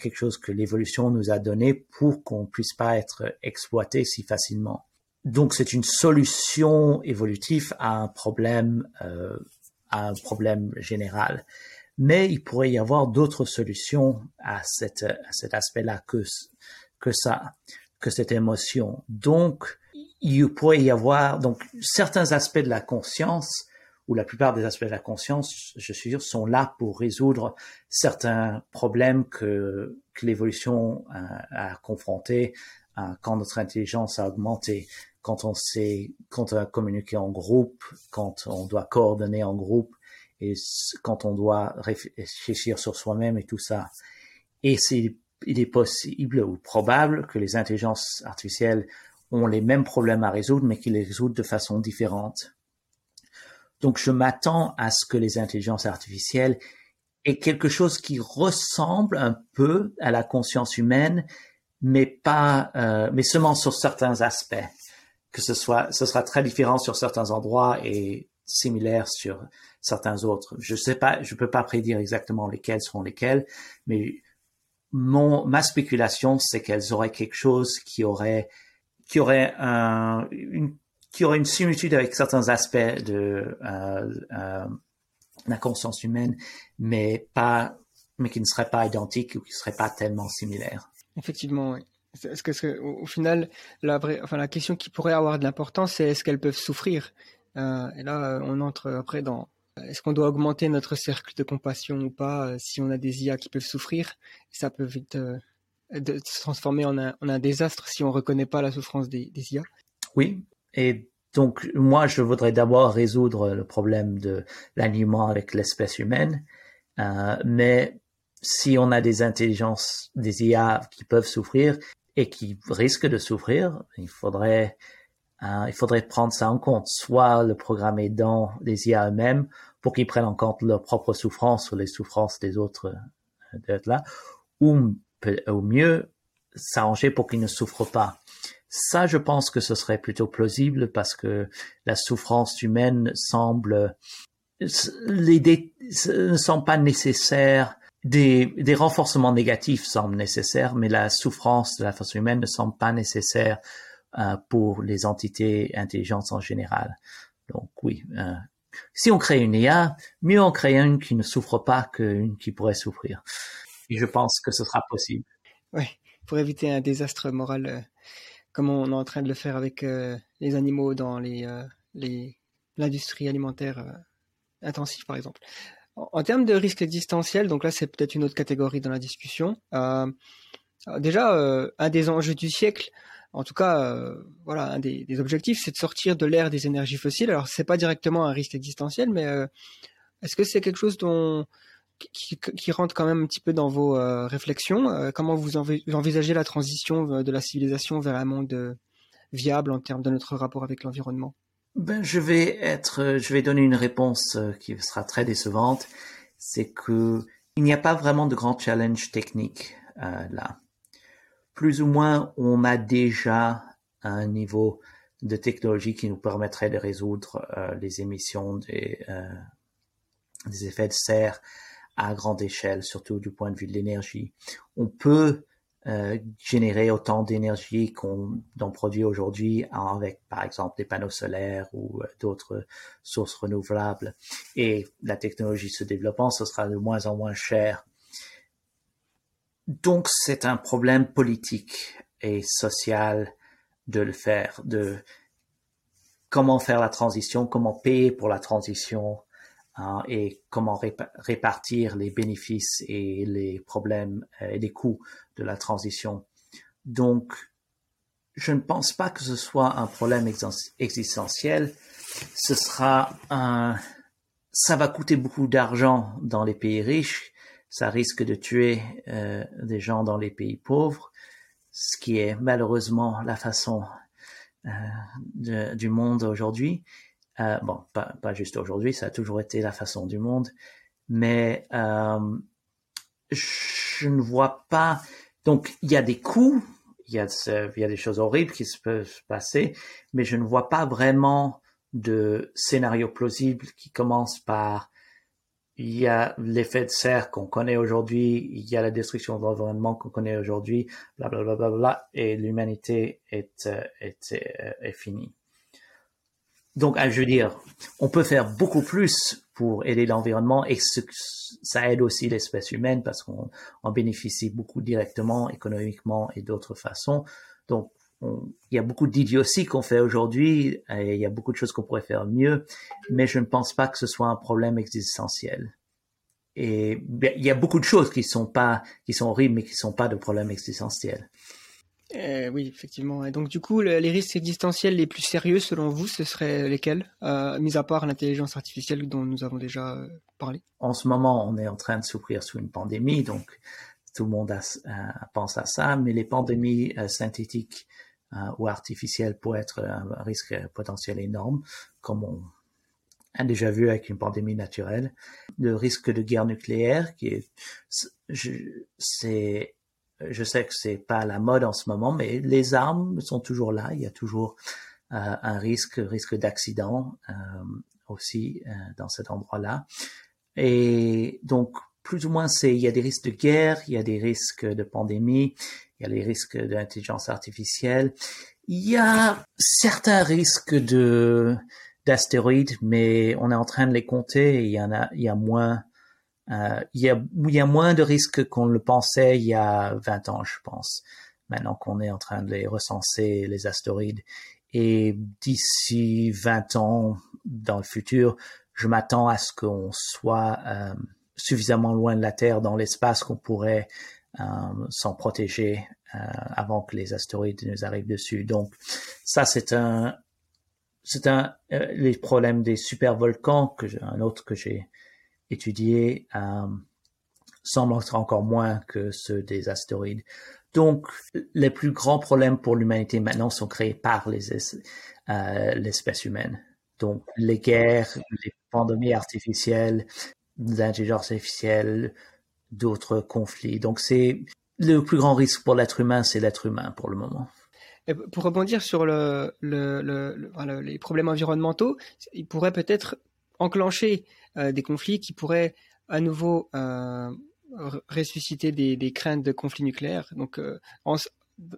quelque chose que l'évolution nous a donné pour qu'on puisse pas être exploité si facilement. Donc c'est une solution évolutive à un problème, euh, un problème général. Mais il pourrait y avoir d'autres solutions à, cet aspect-là que, que ça, que cette émotion. Donc il pourrait y avoir donc certains aspects de la conscience où la plupart des aspects de la conscience, je suis sûr, sont là pour résoudre certains problèmes que, l'évolution a, a confrontés quand notre intelligence a augmenté, quand on sait, quand on a communiqué en groupe, quand on doit coordonner en groupe et quand on doit réfléchir sur soi-même et tout ça. Et c'est, il est possible ou probable que les intelligences artificielles ont les mêmes problèmes à résoudre, mais qu'ils les résoudent de façon différente. Donc je m'attends à ce que les intelligences artificielles aient quelque chose qui ressemble un peu à la conscience humaine, mais pas, euh, mais seulement sur certains aspects. Que ce soit, ce sera très différent sur certains endroits et similaire sur certains autres. Je sais pas, je peux pas prédire exactement lesquels seront lesquels, mais mon, ma spéculation, c'est qu'elles auraient quelque chose qui aurait, qui aurait un, une qui aurait une similitude avec certains aspects de euh, euh, la conscience humaine, mais pas, mais qui ne serait pas identique ou qui ne serait pas tellement similaire. Effectivement, oui. Est-ce que, au, final, la question qui pourrait avoir de l'importance, c'est est-ce qu'elles peuvent souffrir euh, Et là, on entre après dans est-ce qu'on doit augmenter notre cercle de compassion ou pas euh, si on a des IA qui peuvent souffrir Ça peut vite euh, se transformer en un, désastre si on reconnaît pas la souffrance des, IA. Oui, et donc, moi, je voudrais d'abord résoudre le problème de l'alignement avec l'espèce humaine. Euh, mais si on a des intelligences, des IA qui peuvent souffrir et qui risquent de souffrir, il faudrait, euh, il faudrait prendre ça en compte. Soit le programmer dans les IA eux-mêmes pour qu'ils prennent en compte leur propre souffrance ou les souffrances des autres euh, là, ou au mieux s'arranger pour qu'ils ne souffrent pas. Ça, je pense que ce serait plutôt plausible parce que la souffrance humaine semble, les ne sont pas nécessaires. Des, des renforcements négatifs semblent nécessaires, mais la souffrance de la force humaine ne semble pas nécessaire euh, pour les entités intelligentes en général. Donc oui, euh, si on crée une IA, mieux en créer une qui ne souffre pas qu'une qui pourrait souffrir. Et je pense que ce sera possible. Oui, pour éviter un désastre moral euh, comme on est en train de le faire avec les animaux dans les, l'industrie alimentaire intensive par exemple. En, termes de risque existentiel, donc là c'est peut-être une autre catégorie dans la discussion. déjà, un des enjeux du siècle, En tout cas, euh, voilà, un des, objectifs, c'est de sortir de l'ère des énergies fossiles. Alors, c'est pas directement un risque existentiel, mais euh, est-ce que c'est quelque chose dont qui, qui, rentre quand même un petit peu dans vos euh, réflexions euh, Comment vous envisagez la transition de la civilisation vers un monde viable en termes de notre rapport avec l'environnement? Ben, je vais être, je vais donner une réponse qui sera très décevante. C'est que il n'y a pas vraiment de grand challenge technique là plus ou moins, on a déjà un niveau de technologie qui nous permettrait de résoudre euh, les émissions des, euh, des effets de serre à grande échelle, surtout du point de vue de l'énergie. On peut euh, générer autant d'énergie qu'on produit aujourd'hui avec, par exemple, des panneaux solaires ou d'autres sources renouvelables. Et la technologie se développant, ce sera de moins en moins cher donc c'est un problème politique et social de le faire, de comment faire la transition, comment payer pour la transition hein, et comment répartir les bénéfices et les problèmes euh, et les coûts de la transition. Donc, je ne pense pas que ce soit un problème existentiel. Ce sera un, ça va coûter beaucoup d'argent dans les pays riches ça risque de tuer euh, des gens dans les pays pauvres, ce qui est malheureusement la façon euh, du monde aujourd'hui. Euh, bon, pas, pas juste aujourd'hui, ça a toujours été la façon du monde, mais euh, je ne vois pas. Donc, il y a des coûts, il y a, des choses horribles qui se peuvent passer, mais je ne vois pas vraiment de scénario plausible qui commence par il y a l'effet de serre qu'on connaît aujourd'hui, il y a la destruction de l'environnement qu'on connaît aujourd'hui, bla bla bla bla bla, et l'humanité est, euh, est, euh, est, finie. Donc, je veux dire, on peut faire beaucoup plus pour aider l'environnement et ça aide aussi l'espèce humaine parce qu'on en bénéficie beaucoup directement, économiquement et d'autres façons. Donc, il y a beaucoup d'idioties qu'on fait aujourd'hui et il y a beaucoup de choses qu'on pourrait faire mieux, mais je ne pense pas que ce soit un problème existentiel. Et il y a beaucoup de choses qui sont pas, qui sont horribles, mais qui sont pas de problèmes existentiels. Euh, oui, effectivement. Et donc, du coup, les risques existentiels les plus sérieux, selon vous, ce seraient lesquels, euh, mis à part l'intelligence artificielle dont nous avons déjà euh, parlé? En ce moment, on est en train de souffrir sous une pandémie, donc tout le monde pense à ça, mais les pandémies synthétiques ou artificielle peut être un risque potentiel énorme, comme on a déjà vu avec une pandémie naturelle. Le risque de guerre nucléaire, qui est, c'est, je sais que c'est pas la mode en ce moment, mais les armes sont toujours là. Il y a toujours euh, un risque, risque d'accident euh, aussi euh, dans cet endroit-là. Et donc, plus ou moins, c'est, il y a des risques de guerre, il y a des risques de pandémie, il y a les risques d'intelligence artificielle. Il y a certains risques de d'astéroïdes, mais on est en train de les compter. il y en a, il y a moins, euh, il y a, il y a moins de risques qu'on le pensait il y a 20 ans, je pense. Maintenant qu'on est en train de les recenser, les astéroïdes. Et d'ici 20 ans, dans le futur, je m'attends à ce qu'on soit euh, suffisamment loin de la Terre dans l'espace qu'on pourrait euh, s'en protéger euh, avant que les astéroïdes nous arrivent dessus. Donc ça c'est un c'est un euh, les problèmes des supervolcans que un autre que j'ai étudié euh, semblent encore moins que ceux des astéroïdes. Donc les plus grands problèmes pour l'humanité maintenant sont créés par euh, l'espèce humaine. Donc les guerres, les pandémies artificielles, l'intelligence artificielle, d'autres conflits. Donc c'est le plus grand risque pour l'être humain, c'est l'être humain pour le moment. Et pour rebondir sur le, le, le, les problèmes environnementaux, il pourrait peut-être enclencher des conflits qui pourraient à nouveau euh, ressusciter des, craintes de conflits nucléaires. Donc, euh,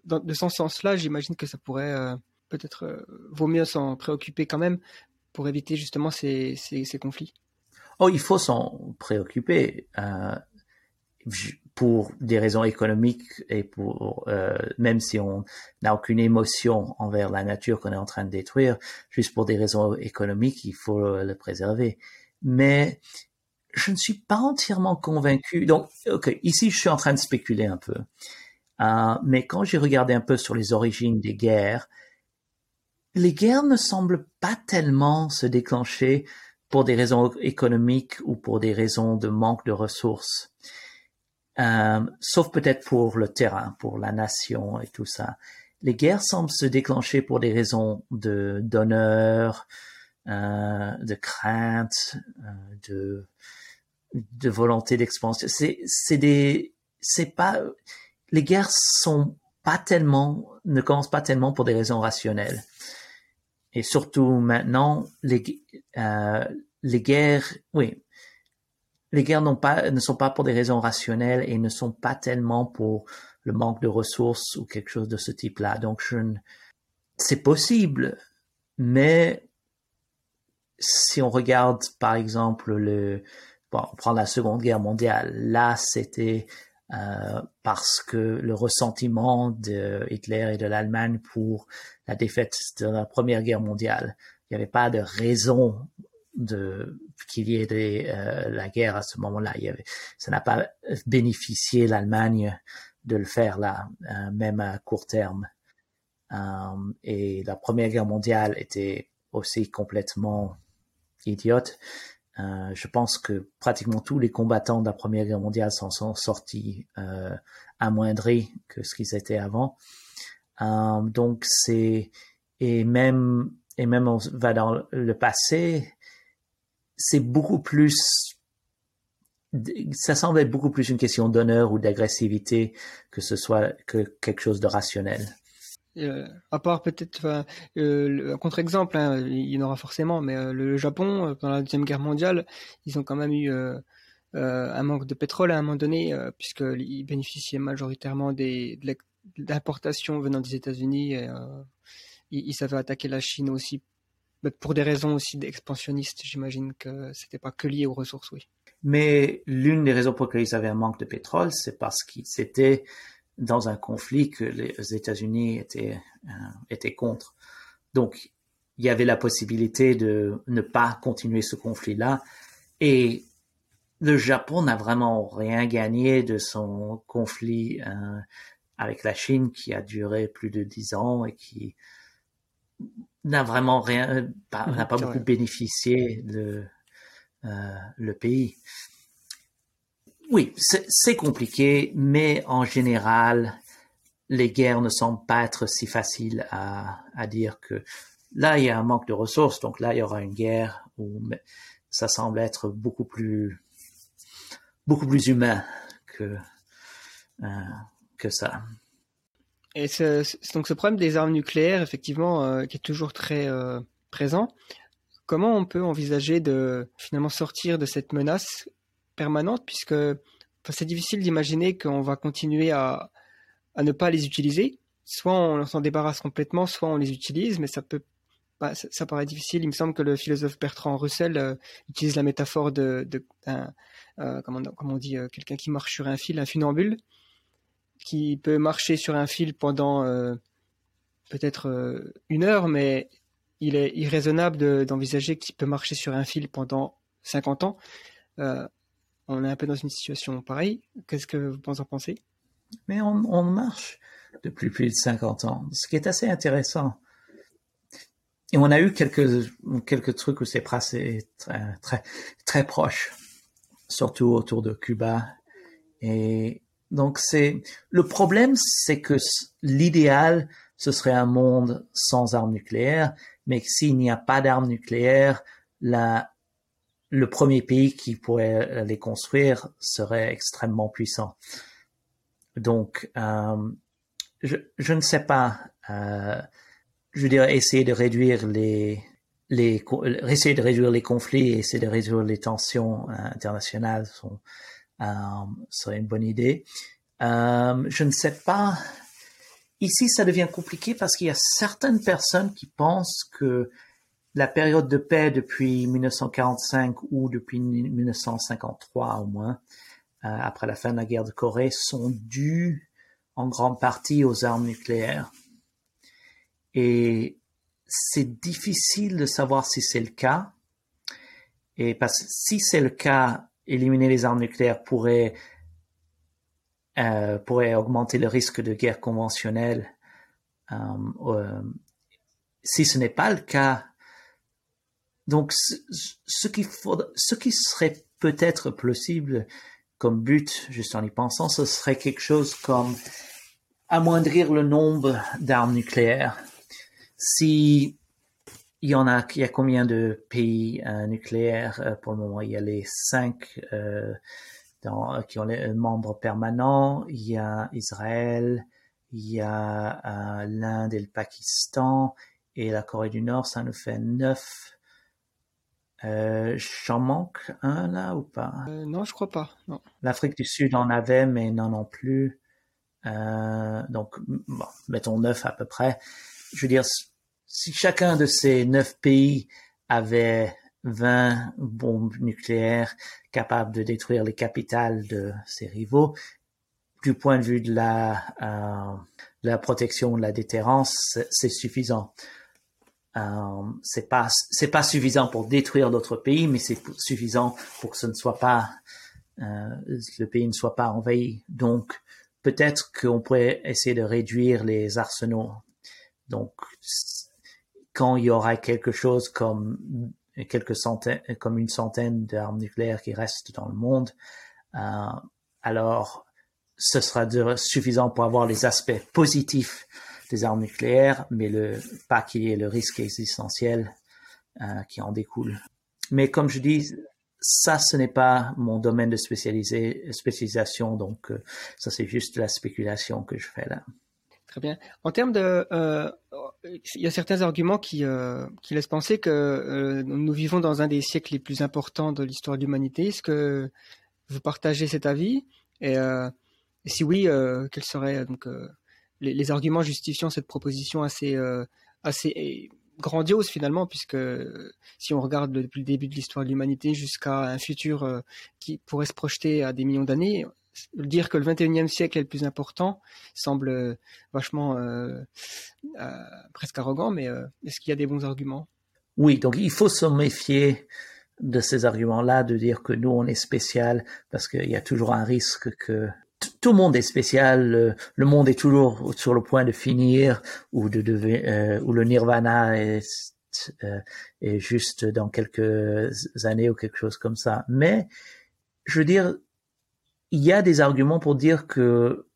dans, de ce sens-là, j'imagine que ça pourrait euh, peut-être euh, vaut mieux s'en préoccuper quand même pour éviter justement ces, ces, conflits. Oh, il faut s'en préoccuper. Euh, pour des raisons économiques et pour euh, même si on n'a aucune émotion envers la nature qu'on est en train de détruire, juste pour des raisons économiques, il faut le préserver. Mais je ne suis pas entièrement convaincu. Donc, ok, ici je suis en train de spéculer un peu. Euh, mais quand j'ai regardé un peu sur les origines des guerres, les guerres ne semblent pas tellement se déclencher pour des raisons économiques ou pour des raisons de manque de ressources. Euh, sauf peut-être pour le terrain, pour la nation et tout ça. Les guerres semblent se déclencher pour des raisons de d'honneur, de crainte, euh, de de volonté d'expansion. C'est c'est des c'est pas les guerres sont pas tellement ne commencent pas tellement pour des raisons rationnelles. Et surtout maintenant, les euh, les guerres, oui, les guerres n'ont pas, ne sont pas pour des raisons rationnelles et ne sont pas tellement pour le manque de ressources ou quelque chose de ce type-là. Donc, je c'est possible, mais si on regarde, par exemple, le, bon, on prend la Seconde Guerre mondiale, là, c'était euh, parce que le ressentiment de Hitler et de l'Allemagne pour la défaite de la Première Guerre mondiale. Il n'y avait pas de raison de qu'il y ait euh, la guerre à ce moment-là. Il y avait, ça n'a pas bénéficié l'Allemagne de le faire là, euh, même à court terme. Euh, et la Première Guerre mondiale était aussi complètement idiote. Euh, je pense que pratiquement tous les combattants de la Première Guerre mondiale s'en sont sortis euh, amoindris que ce qu'ils étaient avant. Euh, donc c'est et même et même on va dans le passé, c'est beaucoup plus, ça semble être beaucoup plus une question d'honneur ou d'agressivité que ce soit que quelque chose de rationnel. Euh, à part peut-être euh, un contre-exemple, hein, il y en aura forcément, mais euh, le Japon, euh, pendant la Deuxième Guerre mondiale, ils ont quand même eu un manque de pétrole à un moment donné, puisqu'ils bénéficiaient majoritairement des, de d'importations venant des États-Unis. ils, ils savaient attaquer la Chine aussi pour des raisons aussi expansionnistes, j'imagine que c'était pas que lié aux ressources, oui. Mais l'une des raisons pour lesquelles ils avaient un manque de pétrole, c'est parce qu'ils étaient dans un conflit que les États-Unis étaient, euh, étaient contre. Donc, il y avait la possibilité de ne pas continuer ce conflit-là. Et le Japon n'a vraiment rien gagné de son conflit euh, avec la Chine qui a duré plus de dix ans et qui n'a vraiment rien, pas, n'a pas beaucoup bénéficié de euh, le pays. Oui, c'est compliqué, mais en général, les guerres ne semblent pas être si faciles à, dire que là, il y a un manque de ressources, donc là, il y aura une guerre où ça semble être beaucoup plus, humain que, euh, que ça. Et donc ce problème des armes nucléaires, effectivement, euh, qui est toujours très euh, présent, comment on peut envisager de finalement sortir de cette menace permanente, puisque c'est difficile d'imaginer qu'on va continuer à, à ne pas les utiliser. Soit on s'en débarrasse complètement, soit on les utilise, mais ça peut bah, ça, paraît difficile. Il me semble que le philosophe Bertrand Russell euh, utilise la métaphore de, euh, comment, comment, on dit, euh, quelqu'un qui marche sur un fil, un funambule qui peut marcher sur un fil pendant peut-être une heure, mais il est irraisonnable d'envisager qu'il peut marcher sur un fil pendant 50 ans. On est un peu dans une situation pareille. Qu'est-ce que vous en pensez? Mais on, marche depuis plus de 50 ans, ce qui est assez intéressant. Et on a eu quelques, quelques trucs où c'est passé très, très, très proche, surtout autour de Cuba. Et donc c'est le problème, c'est que l'idéal ce serait un monde sans armes nucléaires, mais s'il n'y a pas d'armes nucléaires, la, le premier pays qui pourrait les construire serait extrêmement puissant. Donc, euh, je, ne sais pas. Euh, je dirais essayer de réduire les, essayer de réduire les conflits, essayer de réduire les tensions euh, internationales serait une bonne idée. Je ne sais pas. Ici, ça devient compliqué parce qu'il y a certaines personnes qui pensent que la période de paix depuis 1945 ou depuis 1953 au moins, euh, après la fin de la guerre de Corée, sont dues en grande partie aux armes nucléaires. Et c'est difficile de savoir si c'est le cas. Et parce que si c'est le cas, éliminer les armes nucléaires pourrait euh, pourrait augmenter le risque de guerre conventionnelle. Euh, euh, si ce n'est pas le cas, donc ce, qui ce qui serait peut-être possible comme but, juste en y pensant, ce serait quelque chose comme amoindrir le nombre d'armes nucléaires. Si il y en a, il y a combien de pays nucléaires pour le moment? Il y a les cinq dans, qui ont les membres permanents. Il y a Israël, il y a euh, l'Inde et le Pakistan et la Corée du Nord, ça nous fait neuf. Euh, J'en manque un là ou pas? Euh, Non, je crois pas. L'Afrique du Sud en avait, mais non non plus. Euh, donc, bon, mettons neuf à peu près. Je veux dire, si chacun de ces neuf pays avait 20 bombes nucléaires capables de détruire les capitales de ses rivaux. Du point de vue de la, euh, la protection, de la déterrence, c'est suffisant. Euh, c'est pas c'est pas suffisant pour détruire d'autres pays, mais c'est suffisant pour que ce ne soit pas euh, le pays ne soit pas envahi. Donc peut-être qu'on pourrait essayer de réduire les arsenaux. Donc quand il y aura quelque chose comme quelques centaines, comme une centaine d'armes nucléaires qui restent dans le monde, euh, alors ce sera suffisant pour avoir les aspects positifs des armes nucléaires, mais le, pas qu'il y ait le risque existentiel euh, qui en découle. Mais comme je dis, ça, ce n'est pas mon domaine de spécialisation, donc euh, ça c'est juste la spéculation que je fais là. Très bien. En termes de, euh, il y a certains arguments qui, qui laissent penser que nous vivons dans un des siècles les plus importants de l'histoire de l'humanité. Est-ce que vous partagez cet avis? Et, si oui, quels seraient donc les, arguments justifiant cette proposition assez assez grandiose finalement, puisque si on regarde depuis le début de l'histoire de l'humanité jusqu'à un futur qui pourrait se projeter à des millions d'années, dire que le 21e siècle est le plus important semble euh, vachement euh, euh, presque arrogant, mais est-ce qu'il y a des bons arguments? Oui, donc il faut se méfier de ces arguments-là, de dire que nous on est spécial, parce qu'il y a toujours un risque que tout le monde est spécial, le, monde est toujours sur le point de finir, ou de devenir, ou le nirvana est, est juste dans quelques années ou quelque chose comme ça. Mais je veux dire, il y a des arguments pour dire que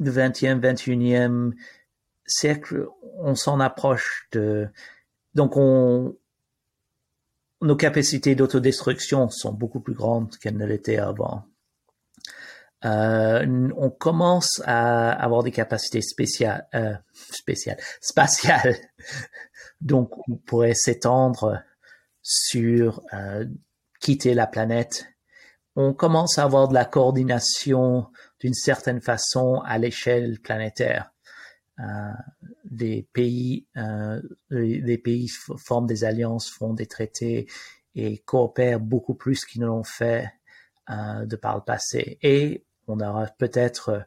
le 20e, 21e siècle, on s'en approche de, donc on, nos capacités d'autodestruction sont beaucoup plus grandes qu'elles ne l'étaient avant. Euh, on commence à avoir des capacités spéciales, euh, spéciales, spatiales. Donc, on pourrait s'étendre sur euh, quitter la planète on commence à avoir de la coordination d'une certaine façon à l'échelle planétaire. Euh, des pays, euh, des pays forment des alliances, font des traités et coopèrent beaucoup plus qu'ils ne l'ont fait euh, de par le passé. Et on aura peut-être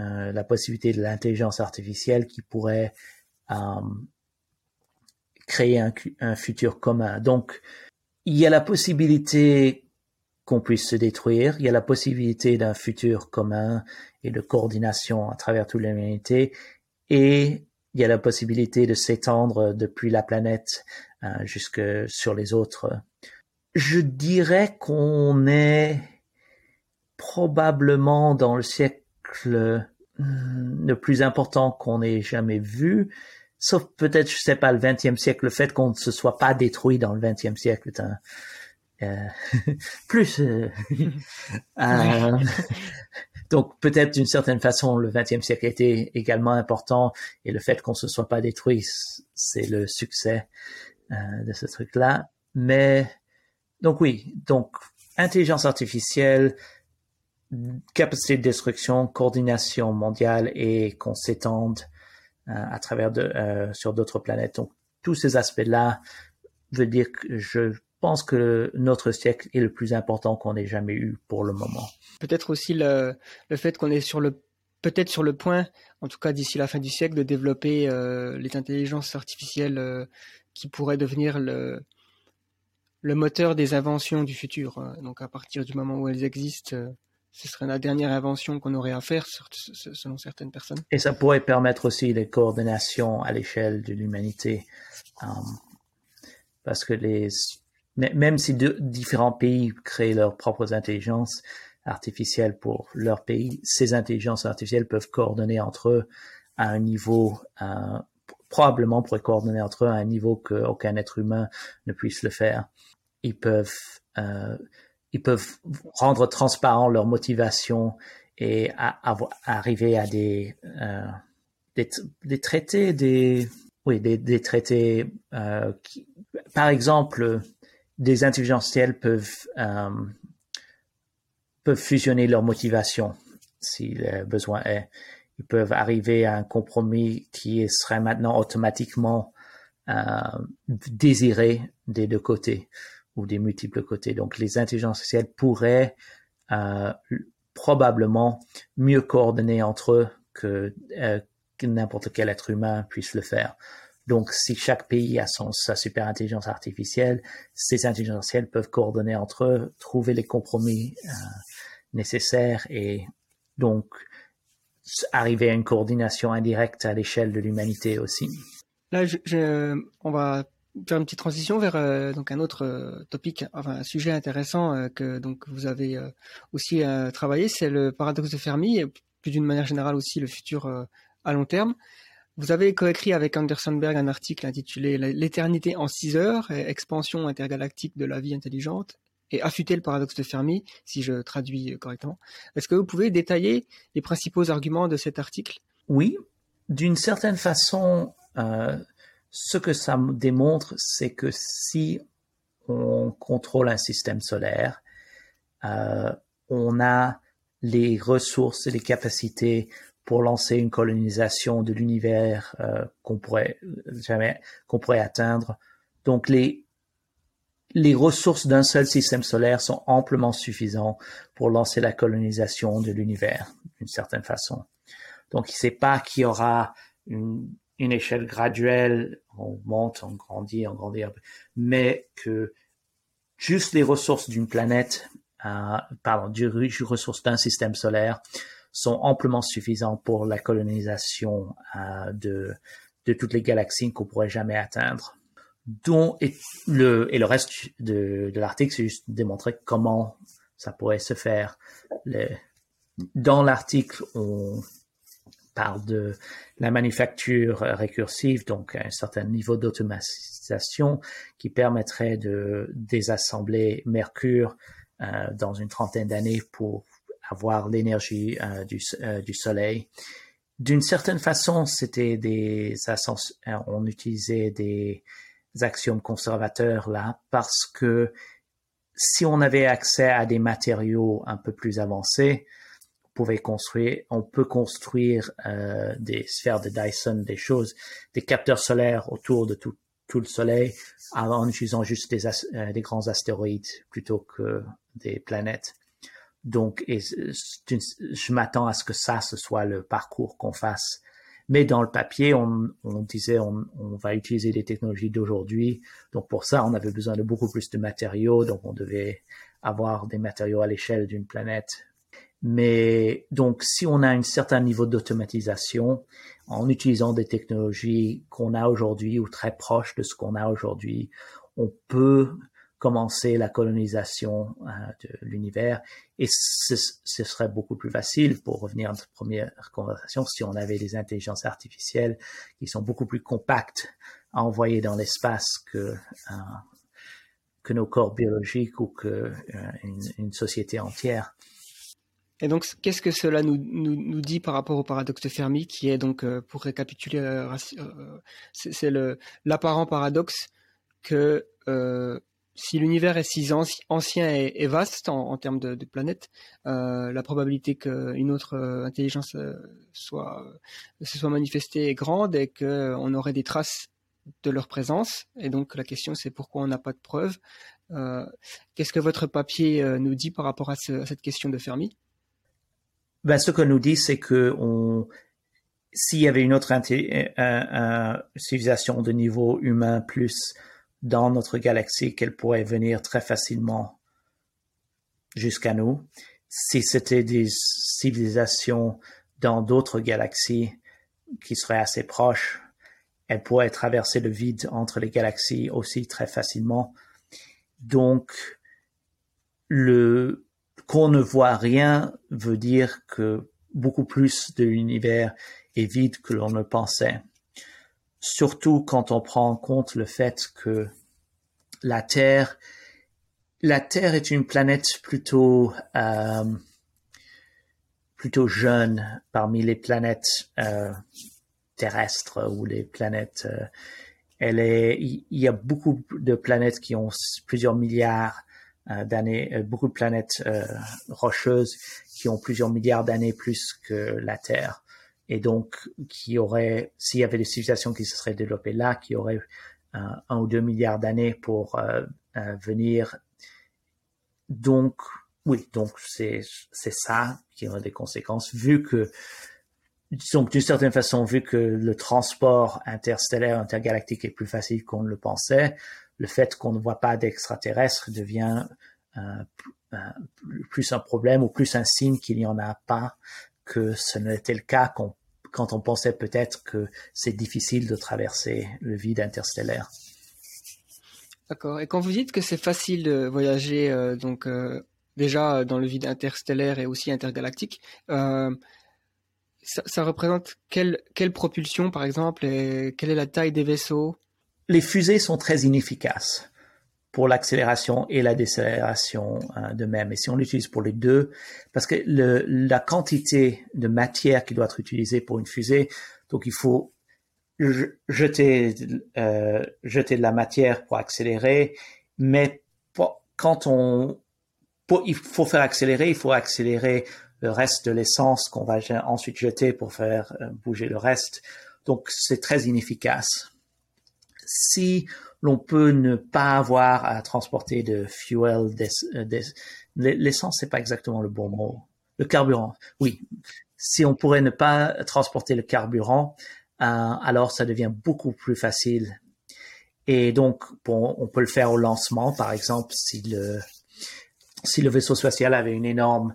euh, la possibilité de l'intelligence artificielle qui pourrait euh, créer un, futur commun. Donc, il y a la possibilité qu'on puisse se détruire. Il y a la possibilité d'un futur commun et de coordination à travers toute l'humanité. Et il y a la possibilité de s'étendre depuis la planète euh, jusque sur les autres. Je dirais qu'on est probablement dans le siècle hmm, le plus important qu'on ait jamais vu, sauf peut-être, je sais pas, le XXe siècle, le fait qu'on ne se soit pas détruit dans le XXe siècle est un, euh, plus. Euh, euh, donc peut-être d'une certaine façon, le XXe siècle a été également important et le fait qu'on se soit pas détruit, c'est le succès de ce truc-là. Mais donc oui, donc intelligence artificielle, capacité de destruction, coordination mondiale et qu'on s'étende à travers de, sur d'autres planètes. Donc tous ces aspects-là veut dire que je pense que notre siècle est le plus important qu'on ait jamais eu pour le moment. Peut-être aussi le, fait qu'on est sur le peut-être sur le point, en tout cas d'ici la fin du siècle, de développer euh, les intelligences artificielles euh, qui pourraient devenir le, moteur des inventions du futur. Donc à partir du moment où elles existent, euh, ce serait la dernière invention qu'on aurait à faire selon certaines personnes. Et ça pourrait permettre aussi des coordinations à l'échelle de l'humanité. Euh, parce que les, même si de, différents pays créent leurs propres intelligences artificielles pour leur pays, ces intelligences artificielles peuvent coordonner entre eux à un niveau, euh, probablement pourraient coordonner entre eux à un niveau qu'aucun être humain ne puisse le faire. Ils peuvent euh, ils peuvent rendre transparent leur motivation et arriver à des, euh, des, traités, des oui, des, traités euh, qui, par exemple, des intelligentiels peuvent euh, peuvent fusionner leur motivation si le besoin est. Ils peuvent arriver à un compromis qui serait maintenant automatiquement désiré des deux côtés ou des multiples côtés. Donc, les intelligences artificielles pourraient euh, probablement mieux coordonner entre eux que, euh, que n'importe quel être humain puisse le faire. Donc, si chaque pays a son, sa super intelligence artificielle, ces intelligences artificielles peuvent coordonner entre eux, trouver les compromis euh, nécessaires et donc arriver à une coordination indirecte à l'échelle de l'humanité aussi. Là, je, je, on va faire une petite transition vers euh, donc un autre euh, topic, enfin un sujet intéressant euh, que donc vous avez aussi travaillé, c'est le paradoxe de Fermi et plus d'une manière générale aussi le futur à long terme. Vous avez coécrit avec Anderson Berg un article intitulé L'éternité en 6 heures, expansion intergalactique de la vie intelligente et affûter le paradoxe de Fermi, si je traduis correctement. Est-ce que vous pouvez détailler les principaux arguments de cet article? Oui, d'une certaine façon, ce que ça démontre, c'est que si on contrôle un système solaire, euh, on a les ressources et les capacités pour lancer une colonisation de l'univers euh, qu'on pourrait jamais qu'on pourrait atteindre. Donc les les ressources d'un seul système solaire sont amplement suffisantes pour lancer la colonisation de l'univers d'une certaine façon. Donc sait pas qu'il y aura une une échelle graduelle, on monte, on grandit, on grandit mais que juste les ressources d'une planète, euh, pardon, du, ressources d'un système solaire sont amplement suffisantes pour la colonisation euh, de, toutes les galaxies qu'on pourrait jamais atteindre. Dont, et, le, reste de, l'article, c'est juste démontrer comment ça pourrait se faire. Dans l'article, on parle de la manufacture récursive, donc un certain niveau d'automatisation qui permettrait de désassembler Mercure euh, dans une trentaine d'années pour avoir l'énergie euh, du, euh, du, Soleil. D'une certaine façon, c'était des on utilisait des axiomes conservateurs là parce que si on avait accès à des matériaux un peu plus avancés, construire, on peut construire euh, des sphères de Dyson, des choses, des capteurs solaires autour de tout, tout le Soleil en utilisant juste des, euh, des grands astéroïdes plutôt que des planètes. Donc, je m'attends à ce que ça, ce soit le parcours qu'on fasse. Mais dans le papier, on, on disait on, on, va utiliser des technologies d'aujourd'hui. Donc pour ça, on avait besoin de beaucoup plus de matériaux. Donc on devait avoir des matériaux à l'échelle d'une planète mais donc, si on a un certain niveau d'automatisation, en utilisant des technologies qu'on a aujourd'hui ou très proches de ce qu'on a aujourd'hui, on peut commencer la colonisation euh, de l'univers et ce, serait beaucoup plus facile pour revenir à notre première conversation si on avait des intelligences artificielles qui sont beaucoup plus compactes à envoyer dans l'espace que euh, que nos corps biologiques ou que euh, une société entière. Et donc, qu'est-ce que cela nous, nous, nous, dit par rapport au paradoxe de Fermi, qui est donc, euh, pour récapituler, euh, euh, c'est l'apparent paradoxe que si l'univers est si ancien et, vaste en, termes de, de planètes, la probabilité qu'une autre intelligence soit, se soit manifestée est grande et qu'on aurait des traces de leur présence. Et donc la question c'est pourquoi on n'a pas de preuves. Qu'est-ce que votre papier nous dit par rapport à, ce, à cette question de Fermi? Ben, ce que nous dit, c'est que on, s'il y avait une autre euh, civilisation de niveau humain plus dans notre galaxie, qu'elle pourrait venir très facilement jusqu'à nous. si c'était des civilisations dans d'autres galaxies qui seraient assez proches, elles pourraient traverser le vide entre les galaxies aussi très facilement. Donc, le qu'on ne voit rien veut dire que beaucoup plus de l'univers est vide que l'on ne pensait. Surtout quand on prend en compte le fait que la Terre, la Terre est une planète plutôt euh, plutôt jeune parmi les planètes euh, terrestres ou les planètes. Euh, elle est, il y a beaucoup de planètes qui ont plusieurs milliards d'années, euh, beaucoup de planètes euh, rocheuses qui ont plusieurs milliards d'années plus que la Terre. Et donc, qui aurait, s'il y avait des civilisations qui se seraient développées là, qui auraient un ou deux milliards d'années pour venir. Donc, oui, donc c'est c'est ça qui a des conséquences, vu que donc d'une certaine façon, vu que le transport interstellaire, intergalactique est plus facile qu'on ne le pensait, le fait qu'on ne voit pas d'extraterrestres devient euh, euh, plus un problème ou plus un signe qu'il n'y en a pas que ce n'était le cas quand on pensait peut-être que c'est difficile de traverser le vide interstellaire. D'accord. Et quand vous dites que c'est facile de voyager, euh, donc déjà dans le vide interstellaire et aussi intergalactique, ça, représente quelle, quelle propulsion, par exemple, et quelle est la taille des vaisseaux? Les fusées sont très inefficaces pour l'accélération et la décélération euh, de même. Et si on l'utilise pour les deux, parce que le, la quantité de matière qui doit être utilisée pour une fusée, donc il faut jeter, euh, jeter de la matière pour accélérer, mais quand on, il faut faire accélérer, il faut accélérer le reste de l'essence qu'on va ensuite jeter pour faire euh, bouger le reste. Donc c'est très inefficace. Si l'on peut ne pas avoir à transporter de fuel, euh, l'essence c'est pas exactement le bon mot. Le carburant, oui. Si on pourrait ne pas transporter le carburant, euh, alors ça devient beaucoup plus facile. Et donc, bon, on peut le faire au lancement, par exemple, si le si le vaisseau spatial avait une énorme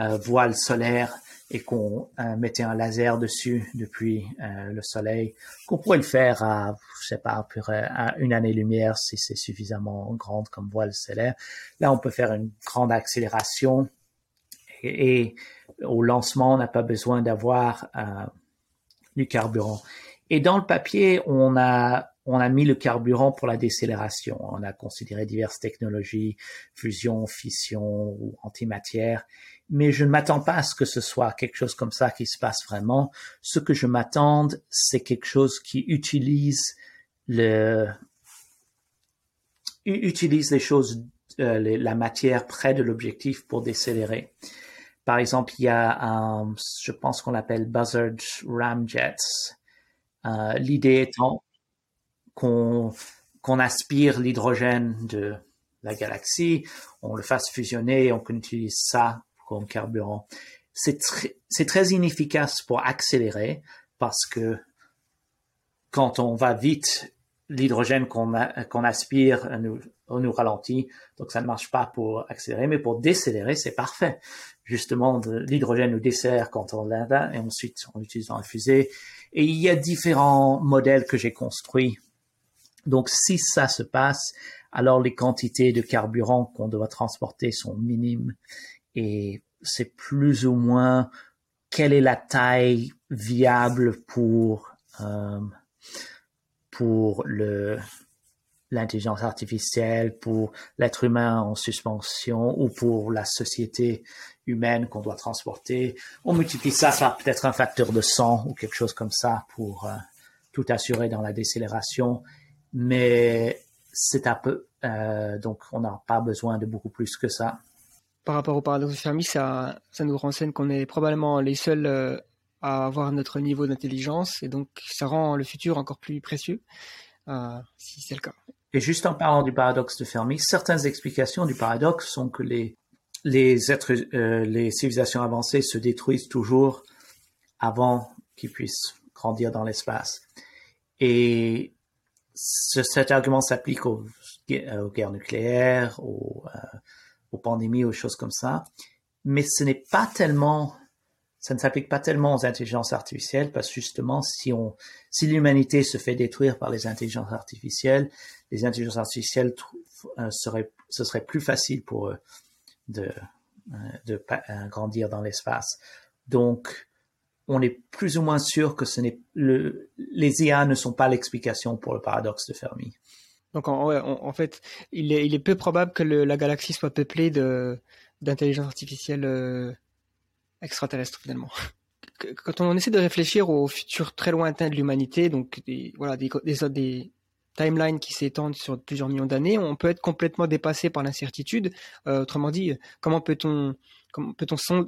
euh, voile solaire et qu'on euh, mettait un laser dessus depuis euh, le soleil, qu'on pourrait le faire à, je sais pas, à une année-lumière si c'est suffisamment grande comme voile solaire. Là, on peut faire une grande accélération et, au lancement, on n'a pas besoin d'avoir du carburant. Et dans le papier, on a on a mis le carburant pour la décélération. On a considéré diverses technologies, fusion, fission ou antimatière mais je ne m'attends pas à ce que ce soit quelque chose comme ça qui se passe vraiment. Ce que je m'attends, c'est quelque chose qui utilise le utilise les choses, euh, la matière près de l'objectif pour décélérer. Par exemple, il y a je pense qu'on l'appelle Buzzard Ramjets. Euh, L'idée étant qu'on qu'on aspire l'hydrogène de la galaxie, on le fasse fusionner, on utilise ça comme carburant. C'est très inefficace pour accélérer parce que quand on va vite, l'hydrogène qu'on aspire nous, nous ralentit, donc ça ne marche pas pour accélérer, mais pour décélérer, c'est parfait. Justement, l'hydrogène nous décélère quand on l'a et ensuite on l'utilise dans la fusée. Et il y a différents modèles que j'ai construits. Donc si ça se passe, alors les quantités de carburant qu'on doit transporter sont minimes et c'est plus ou moins quelle est la taille viable pour euh, pour le l'intelligence artificielle, pour l'être humain en suspension ou pour la société humaine qu'on doit transporter. On multiplie ça par peut-être un facteur de 100 ou quelque chose comme ça pour euh, tout assurer dans la décélération. Mais c'est un peu, euh, donc on n'a pas besoin de beaucoup plus que ça par rapport au paradoxe de Fermi, ça, nous renseigne qu'on est probablement les seuls euh, à avoir notre niveau d'intelligence et donc ça rend le futur encore plus précieux euh, si c'est le cas. Et juste en parlant du paradoxe de Fermi, certaines explications du paradoxe sont que les, les êtres, euh, les civilisations avancées se détruisent toujours avant qu'ils puissent grandir dans l'espace. Et cet argument s'applique aux, aux, guerres nucléaires, aux, aux pandémies, aux choses comme ça. mais ce n'est pas tellement, ça ne s'applique pas tellement aux intelligences artificielles parce justement, si on, si l'humanité se fait détruire par les intelligences artificielles, les intelligences artificielles euh, seraient, ce serait plus facile pour eux de, euh, de euh, grandir dans l'espace. Donc, on est plus ou moins sûr que ce n'est le, les IA ne sont pas l'explication pour le paradoxe de Fermi. Donc en, fait, il est, peu probable que la galaxie soit peuplée de d'intelligence artificielle euh, extraterrestre finalement. Quand on essaie de réfléchir au futur très lointain de l'humanité, donc des, voilà des, timelines qui s'étendent sur plusieurs millions d'années, on peut être complètement dépassé par l'incertitude. Euh, autrement dit, comment peut-on